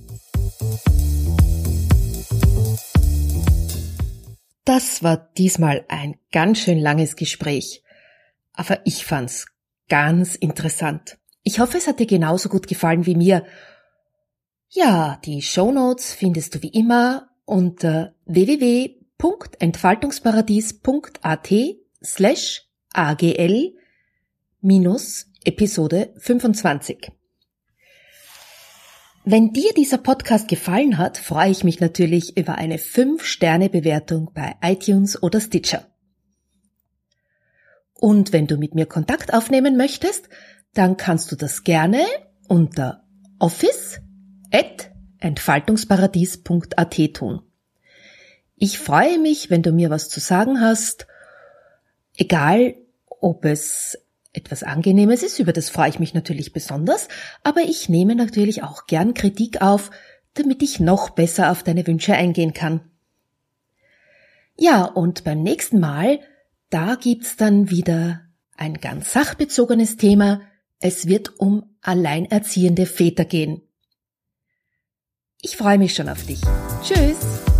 Das war diesmal ein ganz schön langes Gespräch. Aber ich fand's ganz interessant. Ich hoffe, es hat dir genauso gut gefallen wie mir. Ja, die Show Notes findest du wie immer unter www.entfaltungsparadies.at slash agl minus Episode 25. Wenn dir dieser Podcast gefallen hat, freue ich mich natürlich über eine 5-Sterne-Bewertung bei iTunes oder Stitcher. Und wenn du mit mir Kontakt aufnehmen möchtest, dann kannst du das gerne unter office@entfaltungsparadies.at tun. Ich freue mich, wenn du mir was zu sagen hast, egal ob es etwas Angenehmes ist, über das freue ich mich natürlich besonders, aber ich nehme natürlich auch gern Kritik auf, damit ich noch besser auf deine Wünsche eingehen kann. Ja, und beim nächsten Mal, da gibt's dann wieder ein ganz sachbezogenes Thema. Es wird um alleinerziehende Väter gehen. Ich freue mich schon auf dich. Tschüss!